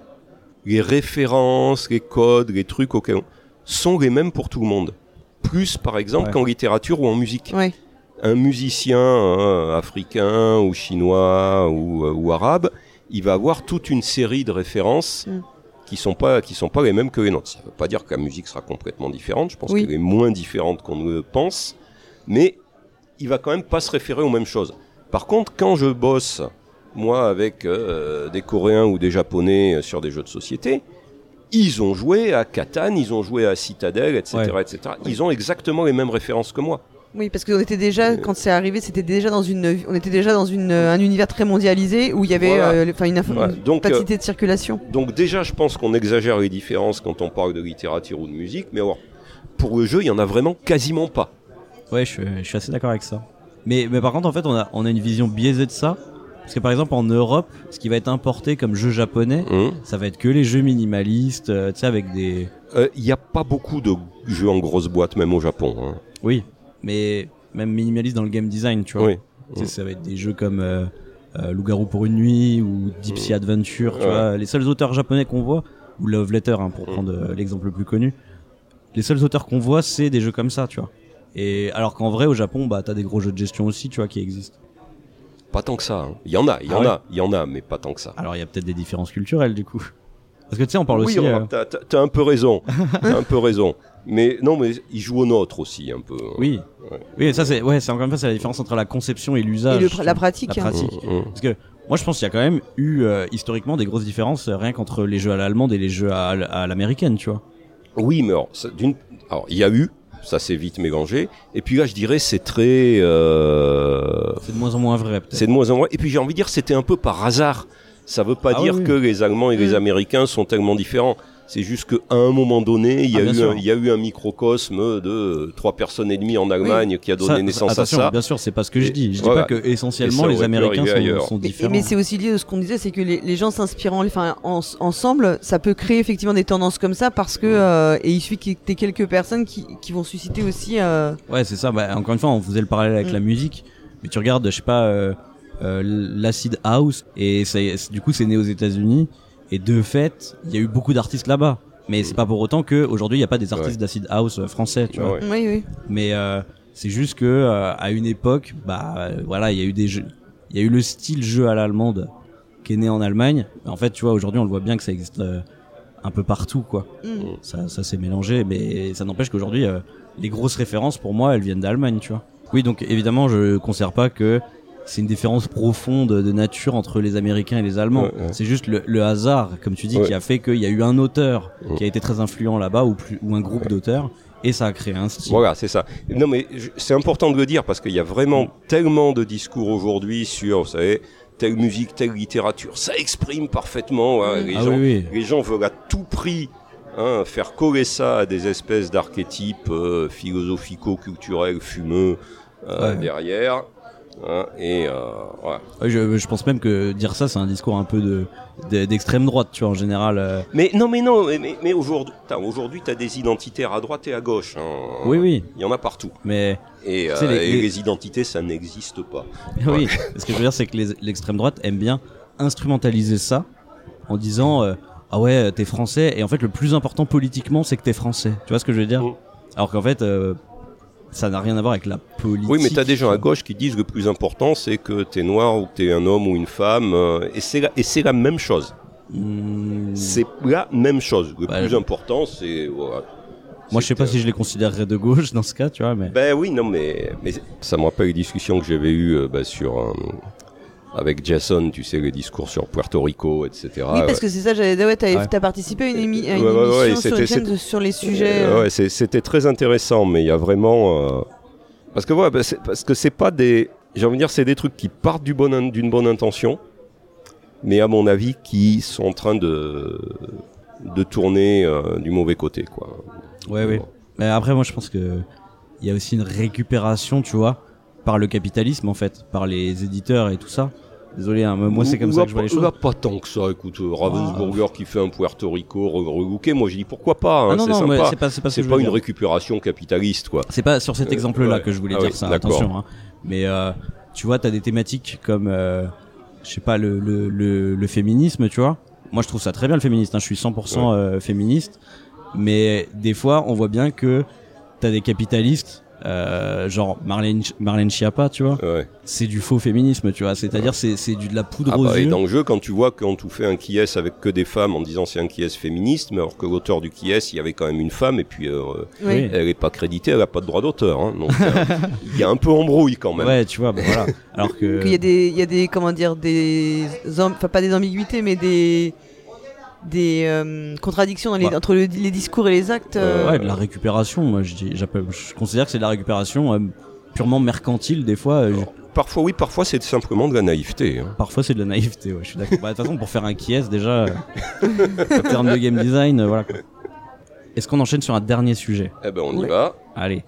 C: les références, les codes, les trucs auxquels on- sont les mêmes pour tout le monde. Plus par exemple
B: Ouais.
C: qu'en littérature ou en musique
A: Ouais.
C: un musicien hein, africain ou chinois ou, euh, ou arabe, il va avoir toute une série de références
A: Mm.
C: Qui sont pas qui sont pas les mêmes que les nôtres. Ça veut pas dire que la musique sera complètement différente. Je pense
A: Oui.
C: qu'elle est moins différente qu'on ne le pense, mais il va quand même pas se référer aux mêmes choses. Par contre, quand je bosse moi avec euh, des Coréens ou des Japonais euh, sur des jeux de société, ils ont joué à Catan, ils ont joué à Citadel, etc.,
B: Ouais.
C: etc. Ils ont exactement les mêmes références que moi.
A: Oui, parce qu'on était déjà, quand c'est arrivé, c'était déjà dans une, on était déjà dans une, un univers très mondialisé où il y avait,
C: Voilà.
A: euh, enfin, une, une
C: donc, euh,
A: facilité de circulation.
C: Donc déjà, je pense qu'on exagère les différences quand on parle de littérature ou de musique, mais alors, pour le jeu, il y en a vraiment quasiment pas.
B: Ouais, je suis, je suis assez d'accord avec ça. Mais, mais par contre, en fait, on a, on a une vision biaisée de ça. Parce que par exemple, en Europe, ce qui va être importé comme jeu japonais,
C: Hein
B: ça va être que les jeux minimalistes, euh, tu sais, avec des.
C: Euh, Il n'y a pas beaucoup de jeux en grosse boîte, même au Japon. hein.
B: Oui, mais même minimalistes dans le game design, tu vois.
C: Oui.
B: Tu sais, ça va être des jeux comme euh, euh, Loup-garou pour une nuit ou Deep Sea Adventure, tu
C: Ouais.
B: vois. Les seuls auteurs japonais qu'on voit, ou Love Letter, hein, pour prendre euh, l'exemple le plus connu, les seuls auteurs qu'on voit, c'est des jeux comme ça, tu vois. Et alors qu'en vrai, au Japon, bah, t'as des gros jeux de gestion aussi, tu vois, qui existent.
C: Pas tant que ça. hein. Il y en a, il y
B: Ah
C: en
B: ouais
C: a, il y en a, mais pas tant que ça.
B: Alors il y a peut-être des différences culturelles, du coup. Parce que tu sais, on parle
C: oui,
B: aussi.
C: on-
B: euh,
C: t'as- un peu raison. t'as un peu raison. Mais non, mais ils jouent au nôtre aussi, un peu.
B: Oui.
C: Ouais.
B: Oui, ça c'est ouais, c'est encore une fois c'est la différence entre la conception et
A: Et
B: l'usage.
A: pr-
B: vois.
A: la pratique.
B: La
A: hein.
B: pratique.
C: Hum, hum.
B: Parce que moi je pense qu'il y a quand même eu euh, historiquement des grosses différences euh, rien qu'entre les jeux à l'allemande et les jeux à, à l'américaine, tu vois.
C: Oui, mais alors, ça- d'une- alors, il y a eu, ça s'est vite mélangé. Et puis là, je dirais, c'est très. euh,
B: C'est de moins en moins vrai peut-être.
C: C'est de moins en moins. Et puis j'ai envie de dire, c'était un peu par hasard. Ça veut pas
B: Ah
C: dire
B: oui,
C: que les Allemands et les
A: Mm.
C: Américains sont tellement différents. C'est juste qu'à un moment donné, il y, a
B: Ah,
C: eu un, il y a eu un microcosme de trois personnes et demie en Allemagne qui a donné
B: Ça,
C: naissance à ça.
B: bien sûr, c'est pas ce que je dis. Je dis
C: voilà.
B: pas que essentiellement les Américains sont, différents.
A: mais c'est aussi lié à ce qu'on disait, c'est que les, les gens s'inspirant, enfin, en- ensemble, ça peut créer effectivement des tendances comme ça parce que euh, et il suffit qu'il y ait quelques personnes qui, qui vont susciter aussi. euh,
B: Ouais, c'est ça. Bah, encore une fois, on faisait le parallèle avec
A: Mm.
B: la musique, mais tu regardes, je sais pas, euh, l'acid house, et c'est- du coup, c'est né aux États-Unis, et de fait, il y a eu beaucoup d'artistes là-bas. Mais c'est pas pour autant que aujourd'hui, il y a pas des artistes
C: Ouais.
B: d'acid house euh, français, tu
C: Ah
B: vois.
C: ouais.
A: Oui, oui.
B: Mais euh, c'est juste que euh, à une époque, bah euh, voilà, il y a eu des jeux, il y a eu le style jeu à l'allemande qui est né en Allemagne. En fait, tu vois, aujourd'hui, on le voit bien que ça existe euh, un peu partout, quoi.
A: Mm.
B: Ça, ça s'est mélangé, mais ça n'empêche qu'aujourd'hui, euh, les grosses références pour moi, elles viennent d'Allemagne, tu vois. Oui, donc évidemment, je considère pas que c'est une différence profonde de nature entre les Américains et les Allemands.
C: Ouais, ouais.
B: C'est juste le, le hasard, comme tu dis,
C: Ouais.
B: qui a fait qu'il y a eu un auteur
C: Ouais.
B: qui a été très influent là-bas ou, plus, ou un groupe d'auteurs, et ça a créé un style.
C: Voilà, c'est ça. Non, mais c'est important de le dire parce qu'il y a vraiment tellement de discours aujourd'hui sur, vous savez, telle musique, telle littérature. Ça exprime parfaitement. ouais, les,
B: Ah
C: gens,
B: oui, oui.
C: les gens veulent à tout prix hein, faire coller ça à des espèces d'archétypes euh, philosophico-culturels fumeux euh,
B: Ouais.
C: derrière. Hein, et euh,
B: je, je pense même que dire ça, c'est un discours un peu de de- d'extrême droite, tu vois, en général. euh.
C: Mais non, mais non, mais, mais, aujourd'hui, t'as- aujourd'hui, t'as des identitaires à droite et à gauche. hein.
B: Oui, oui,
C: Il y en a partout.
B: mais
C: Et, euh,
B: les-
C: et
B: les-
C: les identités, ça n'existe pas.
B: oui. Ce que je veux dire, c'est que l'extrême droite aime bien instrumentaliser ça en disant ah ouais, t'es français et en fait le plus important politiquement, c'est que t'es français. Tu vois ce que je veux dire?
C: Mm.
B: Alors qu'en fait, euh, ça n'a rien à voir avec la politique.
C: Oui, mais t'as des gens à gauche qui disent que le plus important, c'est que t'es noir ou que t'es un homme ou une femme. euh, et c'est la, même chose.
B: Hmm,
C: C'est la même chose. Le
B: Ouais,
C: plus important, c'est. voilà.
B: Moi, je sais pas si je les considérerais de gauche dans ce cas, tu vois, mais.
C: Ben oui, non, mais, mais ça me rappelle les discussions que j'avais eues euh, bah, sur. euh, avec Jason, tu sais, les discours sur Puerto Rico, etc.
A: oui, parce que c'est ça, j'allais dire, ouais, t'as
B: Ouais.
A: participé à une, émi- à une
C: Ouais, ouais, ouais,
A: émission sur
C: c'était-
A: une chaîne de- sur les sujets.
C: Euh, ouais, c'était très intéressant, mais il y a vraiment euh, parce que voilà, bah, c'est- parce que c'est pas des, j'ai envie de dire, c'est des trucs qui partent du bon in- d'une bonne intention, mais à mon avis, qui sont en train de de tourner euh, du mauvais côté, quoi.
B: Ouais, ouais. Mais après, moi, je pense que il y a aussi une récupération, tu vois, par le capitalisme, en fait, par les éditeurs et tout ça. Désolé, hein, moi, c'est comme ça que je vois
C: pas-
B: les choses.
C: Là, pas tant que ça, écoute, euh, Ravensburger qui fait un Puerto Rico re- relooké, moi j'ai dit pourquoi pas, hein,
B: Ah non,
C: c'est sympa.
B: c'est pas, pas ce je
C: pas une
B: dire.
C: récupération capitaliste, quoi.
B: C'est pas sur cet
C: Euh,
B: exemple-là
C: ouais.
B: que je voulais
C: Ah
B: dire
C: oui,
B: ça, attention. Hein. Mais euh, tu vois, t'as des thématiques comme, euh, je sais pas, le, le, le, le féminisme, tu vois. Moi, je trouve ça très bien le féministe. Hein. Je suis 100% euh, féministe, mais des fois, on voit bien que t'as des capitalistes, euh, genre Marlène, Marlène Schiappa, tu vois.
C: Ouais.
B: C'est du faux féminisme, tu vois. C'est-à-dire, c'est c'est du de la poudre
C: Ah
B: aux
C: bah, et
B: yeux.
C: dans le jeu, quand tu vois qu'on tout fait un qui est avec que des femmes en disant c'est un qui est féministe, mais alors que l'auteur du qui est, il y avait quand même une femme et puis euh,
A: oui.
C: elle est pas créditée, elle a pas de droit d'auteur. Hein, donc euh, il y a un peu embrouille quand même.
B: Ouais, tu vois, bah, voilà. Alors que.
A: Qu'il y a des, il y a des, comment dire, des, enfin pas des ambiguïtés, mais des, des euh, contradictions dans les,
B: Bah.
A: entre le- les discours et les actes. euh,
B: Ouais, de la récupération, moi je, dis, j'appelle- je considère que c'est de la récupération euh, purement mercantile des fois. euh, je-
C: Parfois oui, parfois c'est simplement de la naïveté. hein.
B: parfois c'est de la naïveté, ouais, je suis d'accord. Bah, De toute façon, pour faire un qui déjà, euh, en termes de game design, euh, voilà. quoi. Est-ce qu'on enchaîne sur un dernier sujet?
C: Eh ben on y va.
B: Allez,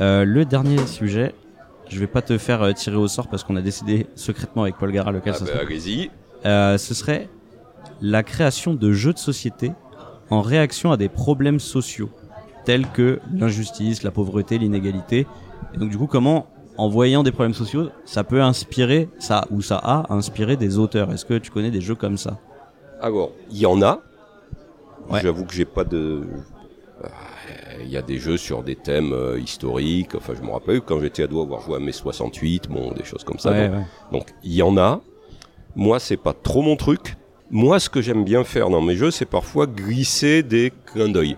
B: Euh, le dernier sujet, je vais pas te faire euh, tirer au sort parce qu'on a décidé secrètement avec Paul Gara lequel
C: Ah
B: ce
C: ben,
B: serait.
C: allez-y.
B: Euh, ce serait la création de jeux de société en réaction à des problèmes sociaux tels que l'injustice, la pauvreté, l'inégalité. Et donc du coup, comment en voyant des problèmes sociaux, ça peut inspirer ça ou ça a inspiré des auteurs? Est-ce que tu connais des jeux comme ça?
C: Alors, il y en a.
B: Ouais.
C: J'avoue que j'ai pas de. Euh, Il y a des jeux sur des thèmes euh, historiques. Enfin, je me rappelle quand j'étais ado avoir joué à mai 68, bon, des choses comme ça.
B: Ouais,
C: Donc,
B: ouais.
C: Donc il y en a. Moi, c'est pas trop mon truc. Moi, ce que j'aime bien faire dans mes jeux, c'est parfois glisser des clins d'œil.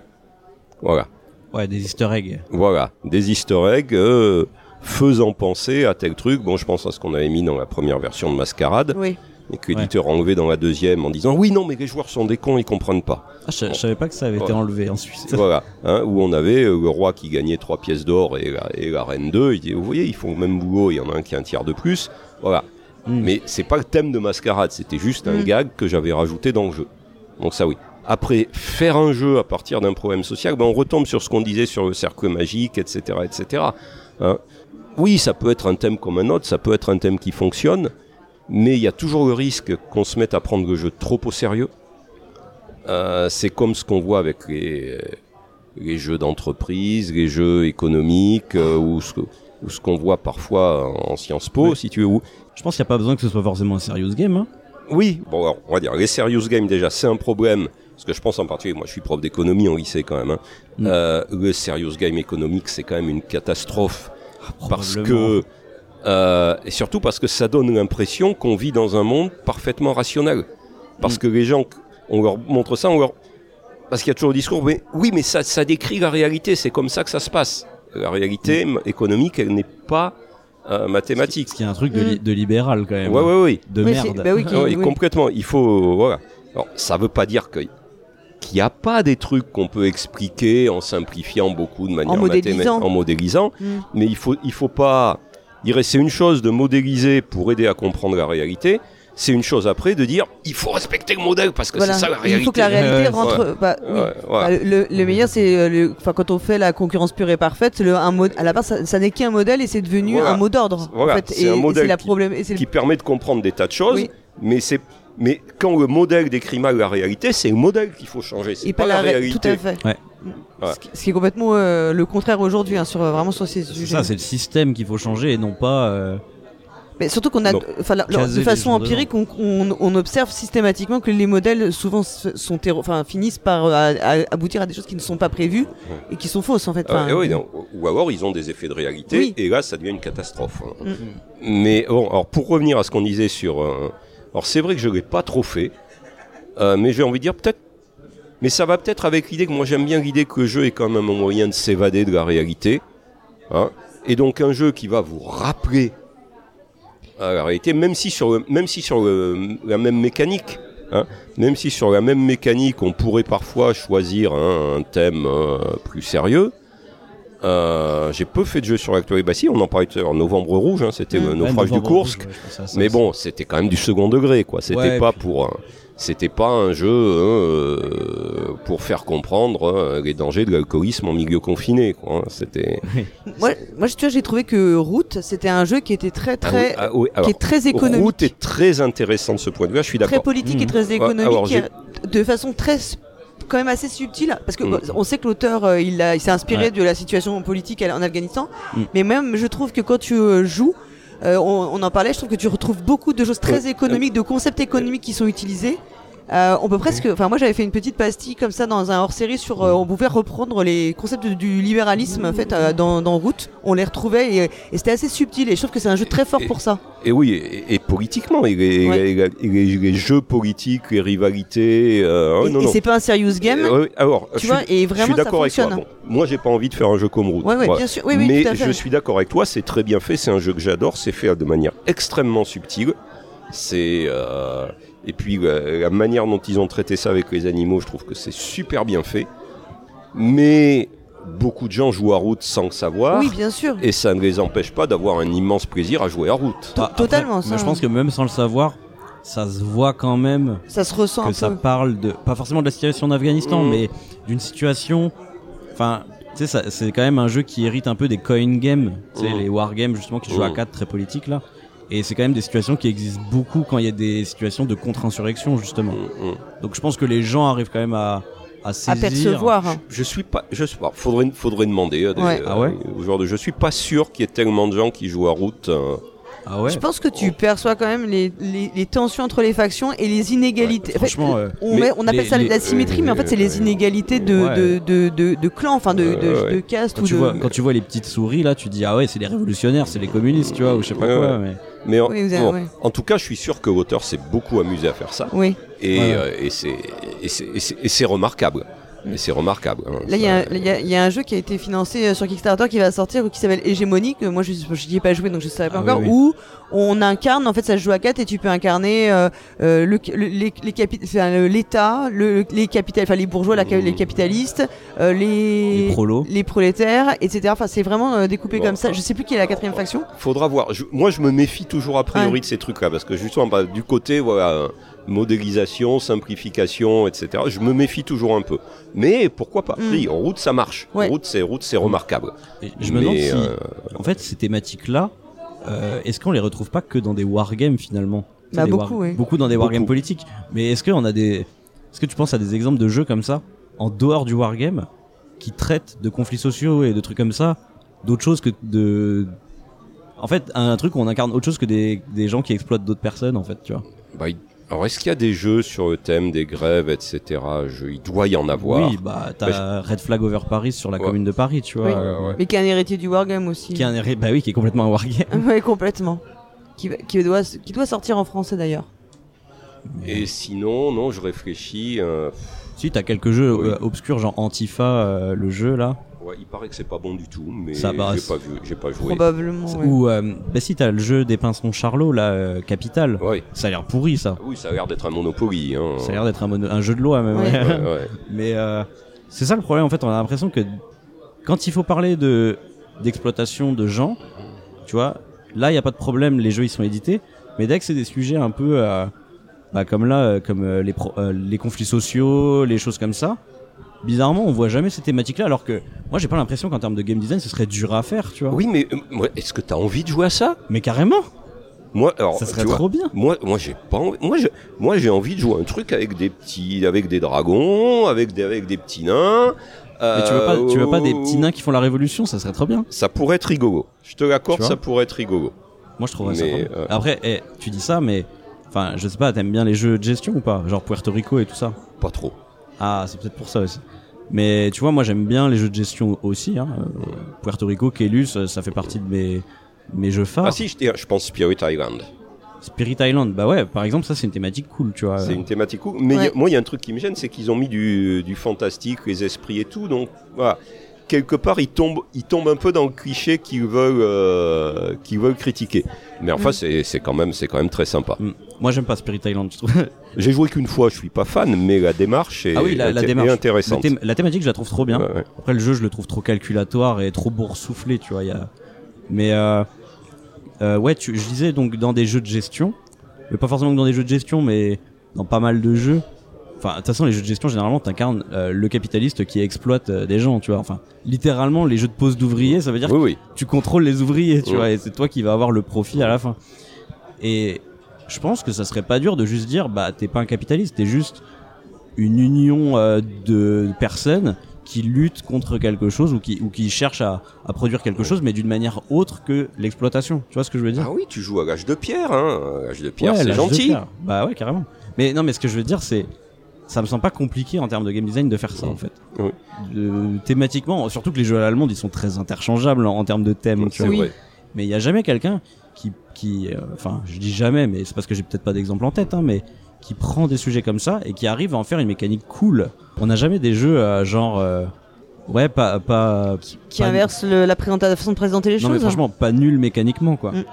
C: Voilà,
B: Ouais, des easter eggs.
C: voilà, des Easter eggs euh, faisant penser à tel truc. Bon, je pense à ce qu'on avait mis dans la première version de Mascarade
A: Oui.
C: et que l'éditeur a enlevé dans la deuxième en disant oui, non, mais les joueurs sont des cons, ils comprennent pas.
B: Ah, je, je savais pas que ça avait été
C: Ouais.
B: enlevé en Suisse.
C: voilà, hein, où on avait euh, le roi qui gagnait trois pièces d'or et la, et la reine 2. Il dit, vous voyez, ils font le même boulot, il y en a un qui a un tiers de plus. Voilà.
B: Mm.
C: Mais c'est pas le thème de Mascarade, c'était juste un
A: Mm.
C: gag que j'avais rajouté dans le jeu. Donc ça oui. Après, faire un jeu à partir d'un problème social, ben on retombe sur ce qu'on disait sur le cercle magique, etc., etc. Hein. Oui, ça peut être un thème comme un autre, ça peut être un thème qui fonctionne, mais il y a toujours le risque qu'on se mette à prendre le jeu trop au sérieux. Euh, c'est comme ce qu'on voit avec les, les jeux d'entreprise, les jeux économiques, euh, ou ce, qu'on voit parfois en Sciences Po,
B: Oui.
C: si tu veux.
B: Je pense qu'il n'y a pas besoin que ce soit forcément un serious game. Hein.
C: Oui, bon, alors, on va dire, les serious games déjà, c'est un problème. Parce que je pense en particulier, moi je suis prof d'économie en lycée quand même. hein.
B: Mm.
C: Euh, le serious game économique, c'est quand même une catastrophe. Parce
B: Probablement.
C: que. euh, et surtout parce que ça donne l'impression qu'on vit dans un monde parfaitement rationnel. Parce
B: Mm.
C: que les gens, on leur montre ça, on leur. Parce qu'il y a toujours le discours, mais oui, mais ça, ça décrit la réalité, c'est comme ça que ça se passe. La réalité
B: Mm.
C: économique, elle n'est pas euh, mathématique.
B: Ce qui est un truc de, li- de libéral quand même.
C: Ouais, ouais, ouais.
B: De
A: Oui,
B: merde.
A: c'est- bah oui, qui-
C: oui,
A: oui.
C: complètement. Il faut, voilà. Alors, ça veut pas dire que qu'il n'y a pas des trucs qu'on peut expliquer en simplifiant beaucoup de manière
A: modélisant.
C: mathématique, en modélisant,
A: Mm.
C: mais il faut, il faut pas. Il reste c'est une chose de modéliser pour aider à comprendre la réalité, C'est une chose après de dire il faut respecter le modèle parce que
A: Voilà.
C: c'est ça la réalité.
A: Il faut que la réalité
B: Ouais,
A: rentre. bah, oui.
C: Ouais, ouais.
A: Bah, le, le meilleur, c'est euh, le- quand on fait la concurrence pure et parfaite, le, un mode, à la base, ça, ça n'est qu'un modèle et c'est devenu
C: Voilà.
A: un mot d'ordre.
C: Voilà,
A: en fait.
C: c'est un modèle
A: la
C: qui-
A: problème. Et c'est le-
C: qui permet de comprendre des tas de choses,
A: Oui.
C: mais c'est mais quand le modèle décrit mal la réalité, c'est le modèle qu'il faut changer, c'est
A: et
C: pas,
A: pas
C: la,
A: la ré-
C: réalité.
A: Tout à fait.
B: Ouais.
C: Ouais.
A: Ce, qui, est complètement euh, le contraire aujourd'hui, hein, sur euh, vraiment sur ces
B: C'est
A: sujets.
B: ça, c'est le système qu'il faut changer et non pas. euh,
A: Mais surtout qu'on a, de façon empirique, on, on- on observe systématiquement que les modèles souvent sont, enfin, finissent par euh, à- à aboutir à des choses qui ne sont pas prévues et qui sont fausses en fait.
C: Ah,
A: Enfin,
C: et oui, non, ou alors ils ont des effets de réalité,
A: Oui.
C: et là ça devient une catastrophe. hein.
A: Mm.
C: Mais bon, alors pour revenir à ce qu'on disait sur, euh, alors c'est vrai que je l'ai pas trop fait, euh, mais j'ai envie de dire peut-être, mais ça va peut-être avec l'idée que moi j'aime bien l'idée que le jeu est quand même un moyen de s'évader de la réalité, hein, et donc un jeu qui va vous rappeler à la réalité, même si sur, le- même si sur le- la même mécanique. hein, même si sur la même mécanique, on pourrait parfois choisir hein, un thème euh, plus sérieux, euh, j'ai peu fait de jeux sur l'actualité. Bah si, on en parlait tout à l'heure, Novembre Rouge, hein, c'était le naufrage du Kursk.
B: Rouge, ouais, ça
C: Mais bon, c'était quand même du second degré, quoi. C'était
B: Ouais,
C: pas
B: puis-
C: pour, c'était pas un jeu hein, euh, pour faire comprendre hein, les dangers de l'alcoolisme en milieu confiné, quoi. hein. C'était
A: moi, moi, tu vois, j'ai trouvé que Route, c'était un jeu qui était très, très,
C: Ah oui, ah oui, alors,
A: qui est très économique.
C: Route est très intéressant de ce point de vue. Je suis
A: très
C: d'accord.
A: politique et
B: Mhm.
A: très économique,
C: alors, j'ai-
A: de façon très quand même assez subtile parce que bon, on sait que l'auteur euh, il, s'est inspiré
B: Ouais.
A: de la situation politique en Afghanistan
B: Mhm.
A: mais même je trouve que quand tu euh, joues on, on en parlait je trouve que tu retrouves beaucoup de choses très économiques de concepts économiques qui sont utilisés Euh, on peut presque, enfin moi j'avais fait une petite pastille comme ça dans un hors-série sur, euh, on pouvait reprendre les concepts du, du libéralisme en fait euh, dans, dans Route, on les retrouvait et, et c'était assez subtil et je trouve que c'est un jeu très fort
C: Et-
A: pour ça.
C: Et oui, et, et politiquement, et les,
A: Ouais.
C: les- les- les jeux politiques, les rivalités.
A: et
C: non,
A: et c'est pas un serious game,
C: alors,
A: tu
C: je
A: vois,
C: suis-
A: et
C: je
A: vraiment
C: suis
A: ça
C: d'accord avec toi. Bon, moi, j'ai pas envie de faire un jeu comme Route.
A: Ouais, ouais,
C: Voilà.
A: bien sûr, oui, oui,
C: Mais je suis d'accord avec toi, c'est très bien fait. C'est un jeu que j'adore. C'est fait de manière extrêmement subtile. C'est et puis la, la manière dont ils ont traité ça avec les animaux, je trouve que c'est super bien fait. Mais beaucoup de gens jouent à Route sans le savoir.
A: Oui, bien sûr.
C: Et ça ne les empêche pas d'avoir un immense plaisir à jouer à Route.
B: Ah, après,
A: totalement,
B: mais
A: ça.
B: je pense que même sans le savoir, ça se voit quand même
A: Ça se ressent
B: que
A: un
B: ça
A: peu.
B: parle de pas forcément de la situation d'Afghanistan,
C: Mm.
B: mais d'une situation. Enfin, tu sais, c'est quand même un jeu qui hérite un peu des coin games, tu sais,
C: Mm.
B: les wargames justement qui jouent à
C: Mm.
B: 4 très politiques là. Et c'est quand même des situations qui existent beaucoup quand il y a des situations de contre-insurrection justement.
C: Mm, mm.
B: Donc je pense que les gens arrivent quand même à, à
A: à
B: saisir.
A: percevoir. hein.
C: Je suis pas, je sais pas. Faudrait, faudrait demander à des,
A: Ouais.
B: Ah ouais
C: aux joueurs de. Je suis pas sûr qu'il y ait tellement de gens qui jouent à Route. euh,
B: Ah ouais.
A: Je pense que tu perçois quand même les, les, les tensions entre les factions et les inégalités. En fait,
B: Franchement, euh,
A: on,
C: mais
A: met- on appelle
B: les-
A: ça
B: les-
A: la symétrie, mais en fait, c'est les inégalités de,
B: Ouais.
A: de, de, de, de clans, enfin de, de,
C: Ouais, ouais.
A: de castes
B: quand
A: ou
B: tu
A: de.
B: vois quand tu vois les petites souris là, tu dis ah ouais, c'est les révolutionnaires, c'est les communistes, tu vois, ou je sais pas
C: Ouais,
B: quoi. Mais
C: Mais en,
A: Oui, vous avez-
C: bon,
A: ouais.
C: en tout cas, je suis sûr que l'auteur s'est beaucoup amusé à faire ça.
A: Oui.
C: Et,
B: Ouais.
C: euh, et c'est et c'est- et c'est- et c'est remarquable. Et c'est remarquable. hein.
A: Là, il y, a un- il y a- il y a un jeu qui a été financé euh, sur Kickstarter qui va sortir qui s'appelle Hégémonique. Moi, je n'y ai pas joué, donc je ne savais pas
B: Ah
A: encore.
B: oui, oui.
A: Où on incarne, en fait, ça se joue à 4 et tu peux incarner euh, euh, le, le- les, les capi- enfin, le- l'État, le, les enfin les bourgeois, la, les capitalistes, euh, les,
B: Les prolos.
A: les prolétaires, etc. Enfin, c'est vraiment euh, découpé
C: Bon.
A: comme ça. Je sais plus qui est la quatrième faction.
C: Faudra voir. Je- moi, je me méfie toujours a priori
A: Ouais.
C: de ces trucs-là parce que justement, bah, du côté voilà, euh, modélisation, simplification, etc. Je me méfie toujours un peu. Mais pourquoi pas?
A: Mm.
C: Oui, En route, ça marche.
A: Ouais.
C: En route, c'est route, c'est remarquable.
B: Et je me demande
C: Mais,
B: si,
C: euh,
B: en fait, ces thématiques-là, euh, est-ce qu'on les retrouve pas que dans des wargames finalement?
A: Bah, beaucoup, oui.
B: Beaucoup dans des wargames politiques. Mais est-ce qu'on a des, est-ce que tu penses à des exemples de jeux comme ça, en dehors du wargame, qui traitent de conflits sociaux et de trucs comme ça, d'autres choses que de, en fait, un truc où on incarne autre chose que des, des gens qui exploitent d'autres personnes, en fait, tu vois?
C: bah, alors, est-ce qu'il y a des jeux sur le thème des grèves, etc. Je- il doit y en avoir.
B: Oui, bah t'as Red Flag Over Paris sur la
C: Ouais.
B: commune de Paris, tu vois.
A: Oui.
B: euh,
C: ouais.
A: Mais qui est un héritier du Wargame aussi.
B: Qui est un, hé- bah oui, qui est complètement un wargame.
A: Ouais, complètement. Qui, doit, qui doit sortir en français d'ailleurs.
C: Et sinon, non, je réfléchis. euh,
B: Si t'as quelques jeux
C: Oui.
B: euh, obscurs, genre Antifa, euh, le jeu là.
C: Ouais, il paraît que c'est pas bon du tout, mais j'ai pas vu, j'ai pas joué.
A: Probablement. ouais.
B: Ou euh, bah si t'as le jeu des pincons Charlot là, euh, Capital.
C: Ouais.
B: Ça a l'air pourri ça.
C: Oui, ça a l'air d'être un Monopoly. Hein.
B: Ça a l'air d'être un, jeu de loi même.
A: Ouais.
B: ouais.
C: Ouais, ouais.
B: Mais euh, c'est ça le problème en fait. On a l'impression que quand il faut parler de d'exploitation de gens, tu vois, là il y a pas de problème. Les jeux ils sont édités. Mais dès que c'est des sujets un peu, euh, bah, comme là, euh, comme euh, les, pro- euh, les conflits sociaux, les choses comme ça, bizarrement, on voit jamais ces thématiques-là. Alors que moi, j'ai pas l'impression qu'en termes de game design, ce serait dur à faire, tu vois.
C: Oui, mais euh, est-ce que t'as envie de jouer à ça?
B: Mais carrément,
C: Moi, alors,
B: ça serait
C: vois,
B: trop bien.
C: Moi, moi, j'ai pas envie. Moi, je- moi, j'ai envie de jouer un truc avec des petits, avec des dragons, avec des, avec des petits nains.
B: Mais tu veux pas, tu veux pas des petits
C: euh,
B: nains qui font la révolution, ça serait trop bien.
C: Ça pourrait être rigolo. Je te l'accorde, ça pourrait être rigolo.
B: Moi, je trouverais ça.
C: Mais, euh,
B: Après, eh, tu dis ça, mais enfin, je sais pas, t'aimes bien les jeux de gestion ou pas? Genre Puerto Rico et tout ça?
C: Pas trop.
B: Ah, c'est peut-être pour ça aussi. Mais tu vois, moi j'aime bien les jeux de gestion aussi. Hein. Puerto Rico, Kelus, ça fait partie de mes, mes jeux phares.
C: Ah si, je, je pense Spirit Island.
B: Spirit Island, bah ouais, par exemple, ça c'est une thématique cool, tu vois.
C: C'est une thématique cool. Mais
A: Ouais.
C: y a- moi, il y a un truc qui me gêne, c'est qu'ils ont mis du, du fantastique, les esprits et tout. Donc, voilà. Quelque part, ils tombent, ils tombent un peu dans le cliché qu'ils veulent, euh, qu'ils veulent critiquer. Mais enfin,
A: Mm.
C: c'est, quand même, c'est quand même très sympa.
B: Mm. Moi j'aime pas Spirit Island, je trouve.
C: J'ai joué qu'une fois, je suis pas fan, mais la démarche est,
B: ah oui, la, la
C: est
B: démarche.
C: intéressante.
B: La, thém- la thématique, je la trouve trop bien.
C: Ouais, ouais.
B: Après, le jeu, je le trouve trop calculatoire et trop boursouflé, tu vois. Y a... Mais euh, euh, ouais, tu, je disais donc dans des jeux de gestion, mais pas forcément que dans des jeux de gestion, mais dans pas mal de jeux. Enfin, de toute façon, les jeux de gestion, généralement, t'incarnes euh, le capitaliste qui exploite euh, des gens, tu vois. Enfin, littéralement, les jeux de pose d'ouvriers, ça veut dire
C: Oui, oui.
B: que tu contrôles les ouvriers, tu vois, et c'est toi qui vas avoir le profit à la fin. Et je pense que ça serait pas dur de juste dire, bah, t'es pas un capitaliste, t'es juste une union euh, de personnes qui luttent contre quelque chose ou qui, ou qui cherchent à, à produire quelque chose, mais d'une manière autre que l'exploitation. Tu vois ce que je veux dire?
C: Ah oui, tu joues à l'âge de pierre, hein. L'âge de pierre,
B: Ouais,
C: c'est
B: de
C: gentil.
B: pierre. Bah ouais, carrément. Mais non, mais ce que je veux dire, c'est. Ça me semble pas compliqué en termes de game design de faire ça, en fait.
C: Oui.
B: Thématiquement, surtout que les jeux à l'allemande, ils sont très interchangeables en, en termes de thèmes, tu vois. Mais il y a jamais quelqu'un qui, qui, euh, enfin, je dis jamais, mais c'est parce que j'ai peut-être pas d'exemple en tête, hein, mais qui prend des sujets comme ça et qui arrive à en faire une mécanique cool. On n'a jamais des jeux euh, genre, euh, ouais, pas, pas,
A: Qui
B: pas-
A: inverse le- la, façon de présenter les
B: Non mais
A: choses. hein.
B: franchement, pas nul mécaniquement quoi.
A: Mm.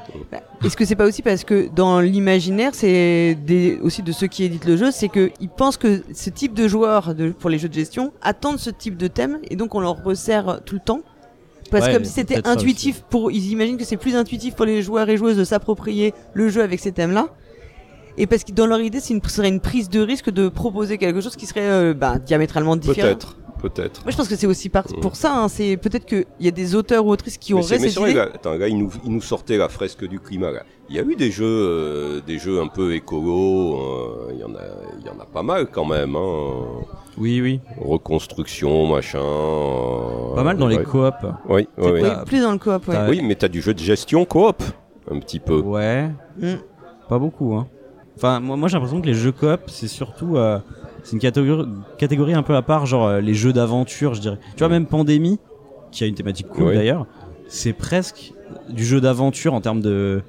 A: Est-ce que c'est pas aussi parce que dans l'imaginaire, c'est aussi de ceux qui éditent le jeu, c'est que ils pensent que ce type de joueurs de, pour les jeux de gestion attendent ce type de thème et donc on leur resserre tout le temps? Parce
B: Ouais,
A: que comme si c'était intuitif pour, ils imaginent que c'est plus intuitif pour les joueurs et joueuses de s'approprier le jeu avec ces thèmes-là. Et parce que dans leur idée, c'est une, ce serait une prise de risque de proposer quelque chose qui serait euh, bah, diamétralement différent.
C: Peut-être, peut-être.
A: Moi, je pense que c'est aussi par-
C: Mm.
A: pour ça. hein, c'est peut-être qu'il y a des auteurs ou autrices qui
C: Mais
A: auraient
C: là, attends, là, il nous, il nous sortait la fresque du climat. Là. Il y a eu des jeux, euh, des jeux un peu écolo. euh, Il y en a, il y en a pas mal quand même. Hein.
B: Oui oui.
C: Reconstruction, machin. euh,
B: Pas mal dans les
C: ouais.
B: coops.
C: Oui, oui, oui.
A: Oui, plus dans le coop. Ouais.
C: Oui, mais t'as du jeu de gestion coop, un petit peu.
B: Ouais.
A: Mm.
B: Pas beaucoup hein. Enfin moi, moi j'ai l'impression que les jeux coop c'est surtout euh, c'est une catégorie, catégorie un peu à part genre euh, les jeux d'aventure je dirais. Tu vois même Pandémie qui a une thématique cool
C: Oui.
B: d'ailleurs, c'est presque du jeu d'aventure en termes de,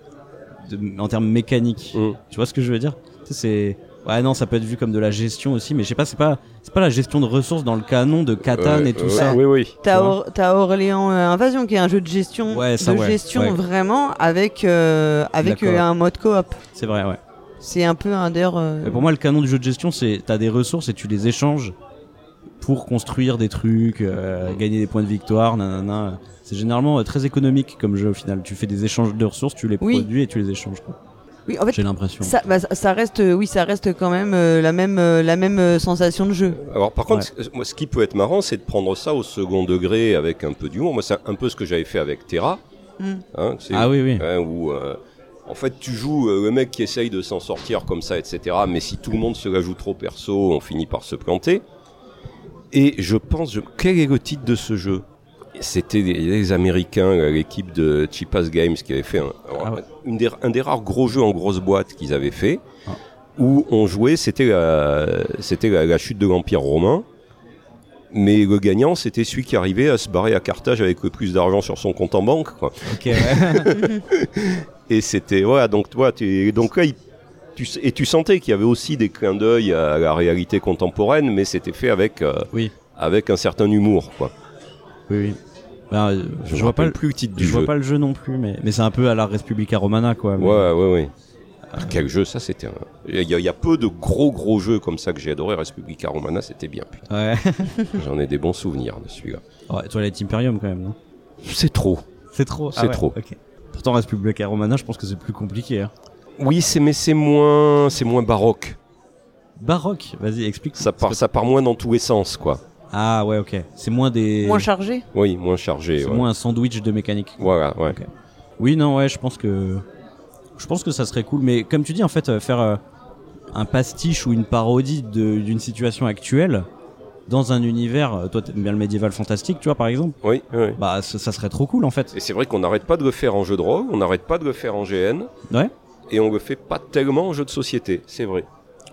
B: de en termes mécaniques.
C: Mm.
B: Tu vois ce que je veux dire? C'est ouais non ça peut être vu comme de la gestion aussi mais je sais pas c'est pas c'est pas la gestion de ressources dans le canon de Catan
C: Ouais,
B: et tout
C: ouais,
B: ça.
C: Oui, oui.
A: T'as. Or- t'as Orléans euh, Invasion qui est un jeu de gestion,
B: Ouais, ça,
A: de
B: ouais,
A: gestion
B: ouais.
A: vraiment avec euh, avec euh, un mode coop.
B: C'est vrai ouais.
A: C'est un peu un d'ailleurs. euh,
B: pour moi, le canon du jeu de gestion, c'est t'as des ressources et tu les échanges pour construire des trucs, euh, gagner des points de victoire, nanana. C'est généralement euh, très économique comme jeu au final. Tu fais des échanges de ressources, tu les
A: Oui.
B: produis et tu les échanges. quoi.
A: Oui, en fait,
B: J'ai l'impression.
A: ça, bah, ça- reste, oui, ça reste quand même euh, la même euh, la même euh, sensation de jeu.
C: Alors par contre, ce- moi, ce qui peut être marrant, c'est de prendre ça au second degré avec un peu d'humour. Moi, c'est un peu ce que j'avais fait avec Terra.
A: Mm.
C: Hein,
B: Ah oui, oui.
C: hein, où euh, en fait tu joues euh, le mec qui essaye de s'en sortir comme ça, etc. Mais si tout le monde se la joue trop perso, on finit par se planter. Et je pense, je- quel est le titre de ce jeu? C'était les, les Américains, là, l'équipe de Chipas Games qui avait fait un, alors,
B: Ah ouais.
C: une des- un des rares gros jeux en grosse boîte qu'ils avaient fait,
B: Ah.
C: où on jouait, c'était la, c'était la, la chute de l'Empire romain. Mais le gagnant, c'était celui qui arrivait à se barrer à Carthage avec le plus d'argent sur son compte en banque. Quoi. Et c'était voilà donc toi tu donc là il- tu, et tu sentais qu'il y avait aussi des clins d'œil à la réalité contemporaine mais c'était fait avec euh,
B: oui,
C: avec un certain humour quoi.
B: oui, oui. Ben, euh,
C: Je,
B: je, vois pas, le-
C: plus titre du
B: je vois
C: jeu.
B: pas le jeu non plus, mais, mais c'est un peu à la Respublica Romana, quoi. mais-
C: Ouais ouais ouais. Ah, Quel jeu ça c'était un... il, y a, il y a peu de gros gros jeux comme ça que j'ai adoré Respublica Romana c'était bien putain.
B: Ouais.
C: J'en ai des bons souvenirs de celui-là.
B: ouais. Twilight Imperium, quand même, non?
C: C'est trop.
B: C'est trop.
C: C'est trop.
B: Pourtant, Respublica Romana, je pense que c'est plus compliqué. hein.
C: Oui, c'est mais c'est moins, c'est moins baroque.
B: Baroque, vas-y, explique.
C: Ça part, ça part moins dans tous les sens, quoi.
B: Ah ouais, ok. C'est moins des.
A: Moins chargé?
C: Oui, moins chargé.
B: C'est
C: ouais.
B: moins un sandwich de mécanique.
C: Voilà, ouais.
B: Ok. Oui, non, ouais, je pense que. Je pense que ça serait cool. Mais comme tu dis, en fait, euh, faire euh, un pastiche ou une parodie de- d'une situation actuelle dans un univers. euh, Toi, t'aimes bien le médiéval fantastique, tu vois, par exemple.
C: Oui, oui.
B: Bah, ça, ça serait trop cool, en fait.
C: Et c'est vrai qu'on n'arrête pas de le faire en jeu de rôle, on n'arrête pas de le faire en GN,
B: Ouais.
C: et on le fait pas tellement en jeu de société, c'est vrai.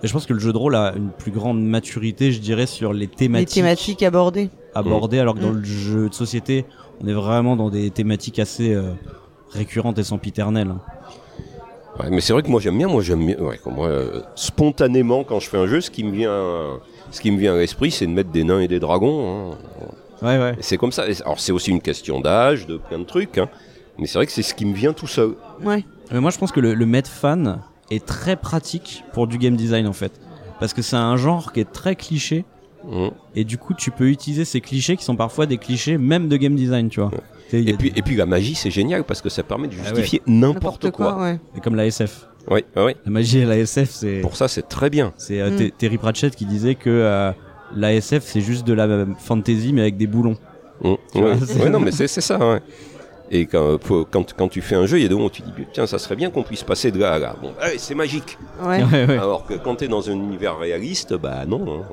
B: Et je pense que le jeu de rôle a une plus grande maturité, je dirais, sur les
A: Les
B: thématiques,
A: thématiques abordées.
B: abordées, alors que dans
A: Mm.
B: le jeu de société, on est vraiment dans des thématiques assez euh, récurrentes et sempiternelles.
C: Ouais, mais c'est vrai que moi j'aime bien, moi j'aime bien, ouais, moi, euh, spontanément quand je fais un jeu, ce qui me vient, ce qui me vient à l'esprit, c'est de mettre des nains et des dragons. hein.
B: Ouais, ouais.
C: C'est comme ça. Alors c'est aussi une question d'âge, de plein de trucs, hein. mais c'est vrai que c'est ce qui me vient tout seul.
A: Ouais.
B: Mais moi, je pense que le, le mettre fan est très pratique pour du game design, en fait. Parce que c'est un genre qui est très cliché.
C: Mhm.
B: Et du coup, tu peux utiliser ces clichés qui sont parfois des clichés même de game design, tu vois.
C: Et puis, et puis la magie, c'est génial parce que ça permet de
B: Ah ouais.
C: justifier n'importe quoi.
A: ouais.
B: Comme la SF.
C: Oui, oui.
B: La magie et la SF, c'est
C: Pour ça, c'est très bien.
B: c'est euh,
A: Mm.
B: Ter- Terry Pratchett qui disait que euh, la SF c'est juste de la fantasy mais avec des boulons. Vois,
C: Ouais.
B: c'est-
C: Ouais, non, mais c'est c'est ça. ouais. Et quand, quand, quand tu fais un jeu, il y a des moments où tu dis, tiens, ça serait bien qu'on puisse passer de là à là. Bon, allez, c'est magique.
A: Ouais.
B: Ouais, ouais,
C: Alors que quand tu es dans un univers réaliste, bah non.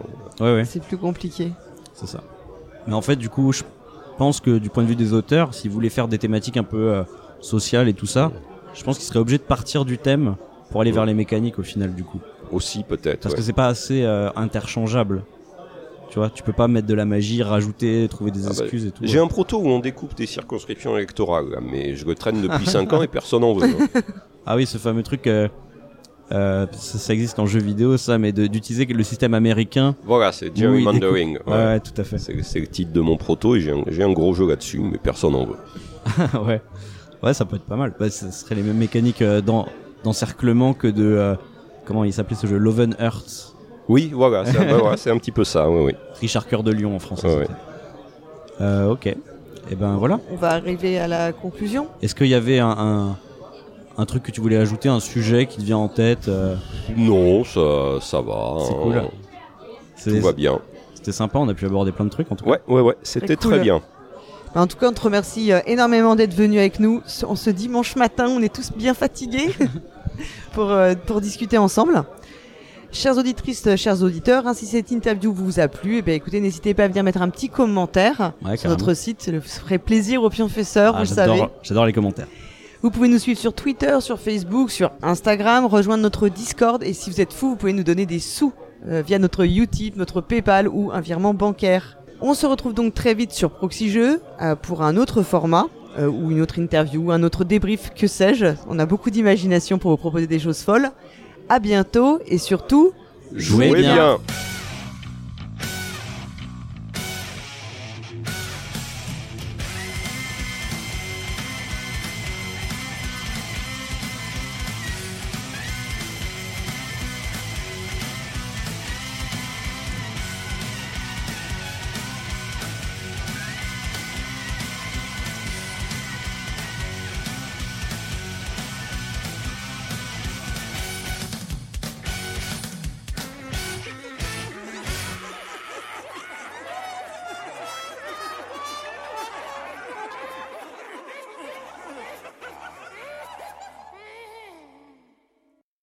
C: hein.
B: ouais, ouais,
A: C'est plus compliqué.
B: c'est ça. Mais en fait, du coup, je pense que du point de vue des auteurs, s'ils voulaient faire des thématiques un peu euh, sociales et tout ça, je pense qu'ils seraient obligés de partir du thème pour aller vers les mécaniques au final, du coup.
C: Aussi, peut-être.
B: Parce
C: ouais.
B: que c'est pas assez euh, interchangeable. Tu vois, tu peux pas mettre de la magie, rajouter, trouver des
C: Ah bah,
B: excuses et tout.
C: J'ai un proto où on découpe des circonscriptions électorales, là, mais je le traîne depuis 5 ans et personne n'en veut. hein.
B: Ah oui, ce fameux truc, euh, euh, ça, ça existe en jeu vidéo, ça, mais d'utiliser le système américain.
C: Voilà, c'est gerrymandering. ouais.
B: Ouais, tout à fait.
C: C'est le titre de mon proto et j'ai un, un gros jeu là-dessus, mais personne n'en veut.
B: ouais. Ouais, ça peut être pas mal. Bah, ce serait les mêmes mécaniques euh, d'encerclement que de euh, comment il s'appelait ce jeu, Loven Earth.
C: Oui, voilà, c'est un, voilà, c'est un petit peu ça, oui, oui.
B: Richard Cœur de Lion en français.
C: Ouais.
B: Euh, ok. Et ben voilà.
A: On va arriver à la conclusion.
B: Est-ce qu'il y avait un, un un truc que tu voulais ajouter, un sujet qui te vient en tête euh,
C: Non, ça, ça va.
B: C'est
C: hein.
B: cool.
C: Tout
B: c'est-
C: va bien.
B: C'était sympa, on a pu aborder plein de trucs en tout cas.
C: Ouais, ouais, ouais, c'était
A: Très
C: bien.
A: Bah, en tout cas, on te remercie euh, énormément d'être venu avec nous en ce dimanche matin. On est tous bien fatigués pour, euh, pour discuter ensemble. Chères auditrices, euh, chers auditeurs, hein, si cette interview vous a plu, eh bien, écoutez, n'hésitez pas à venir mettre un petit commentaire
B: Ouais,
A: sur notre site. Ça ferait plaisir aux pionfesseurs,
B: Ah,
A: vous le savez.
B: j'adore, j'adore les commentaires.
A: Vous pouvez nous suivre sur Twitter, sur Facebook, sur Instagram, rejoindre notre Discord et si vous êtes fou, vous pouvez nous donner des sous euh, via notre Utip, notre PayPal ou un virement bancaire. On se retrouve donc très vite sur Proxy Jeux euh, pour un autre format euh, ou une autre interview, un autre débrief, que sais-je. On a beaucoup d'imagination pour vous proposer des choses folles. À bientôt et surtout,
B: Jouez
C: Jouez
B: bien.
C: bien.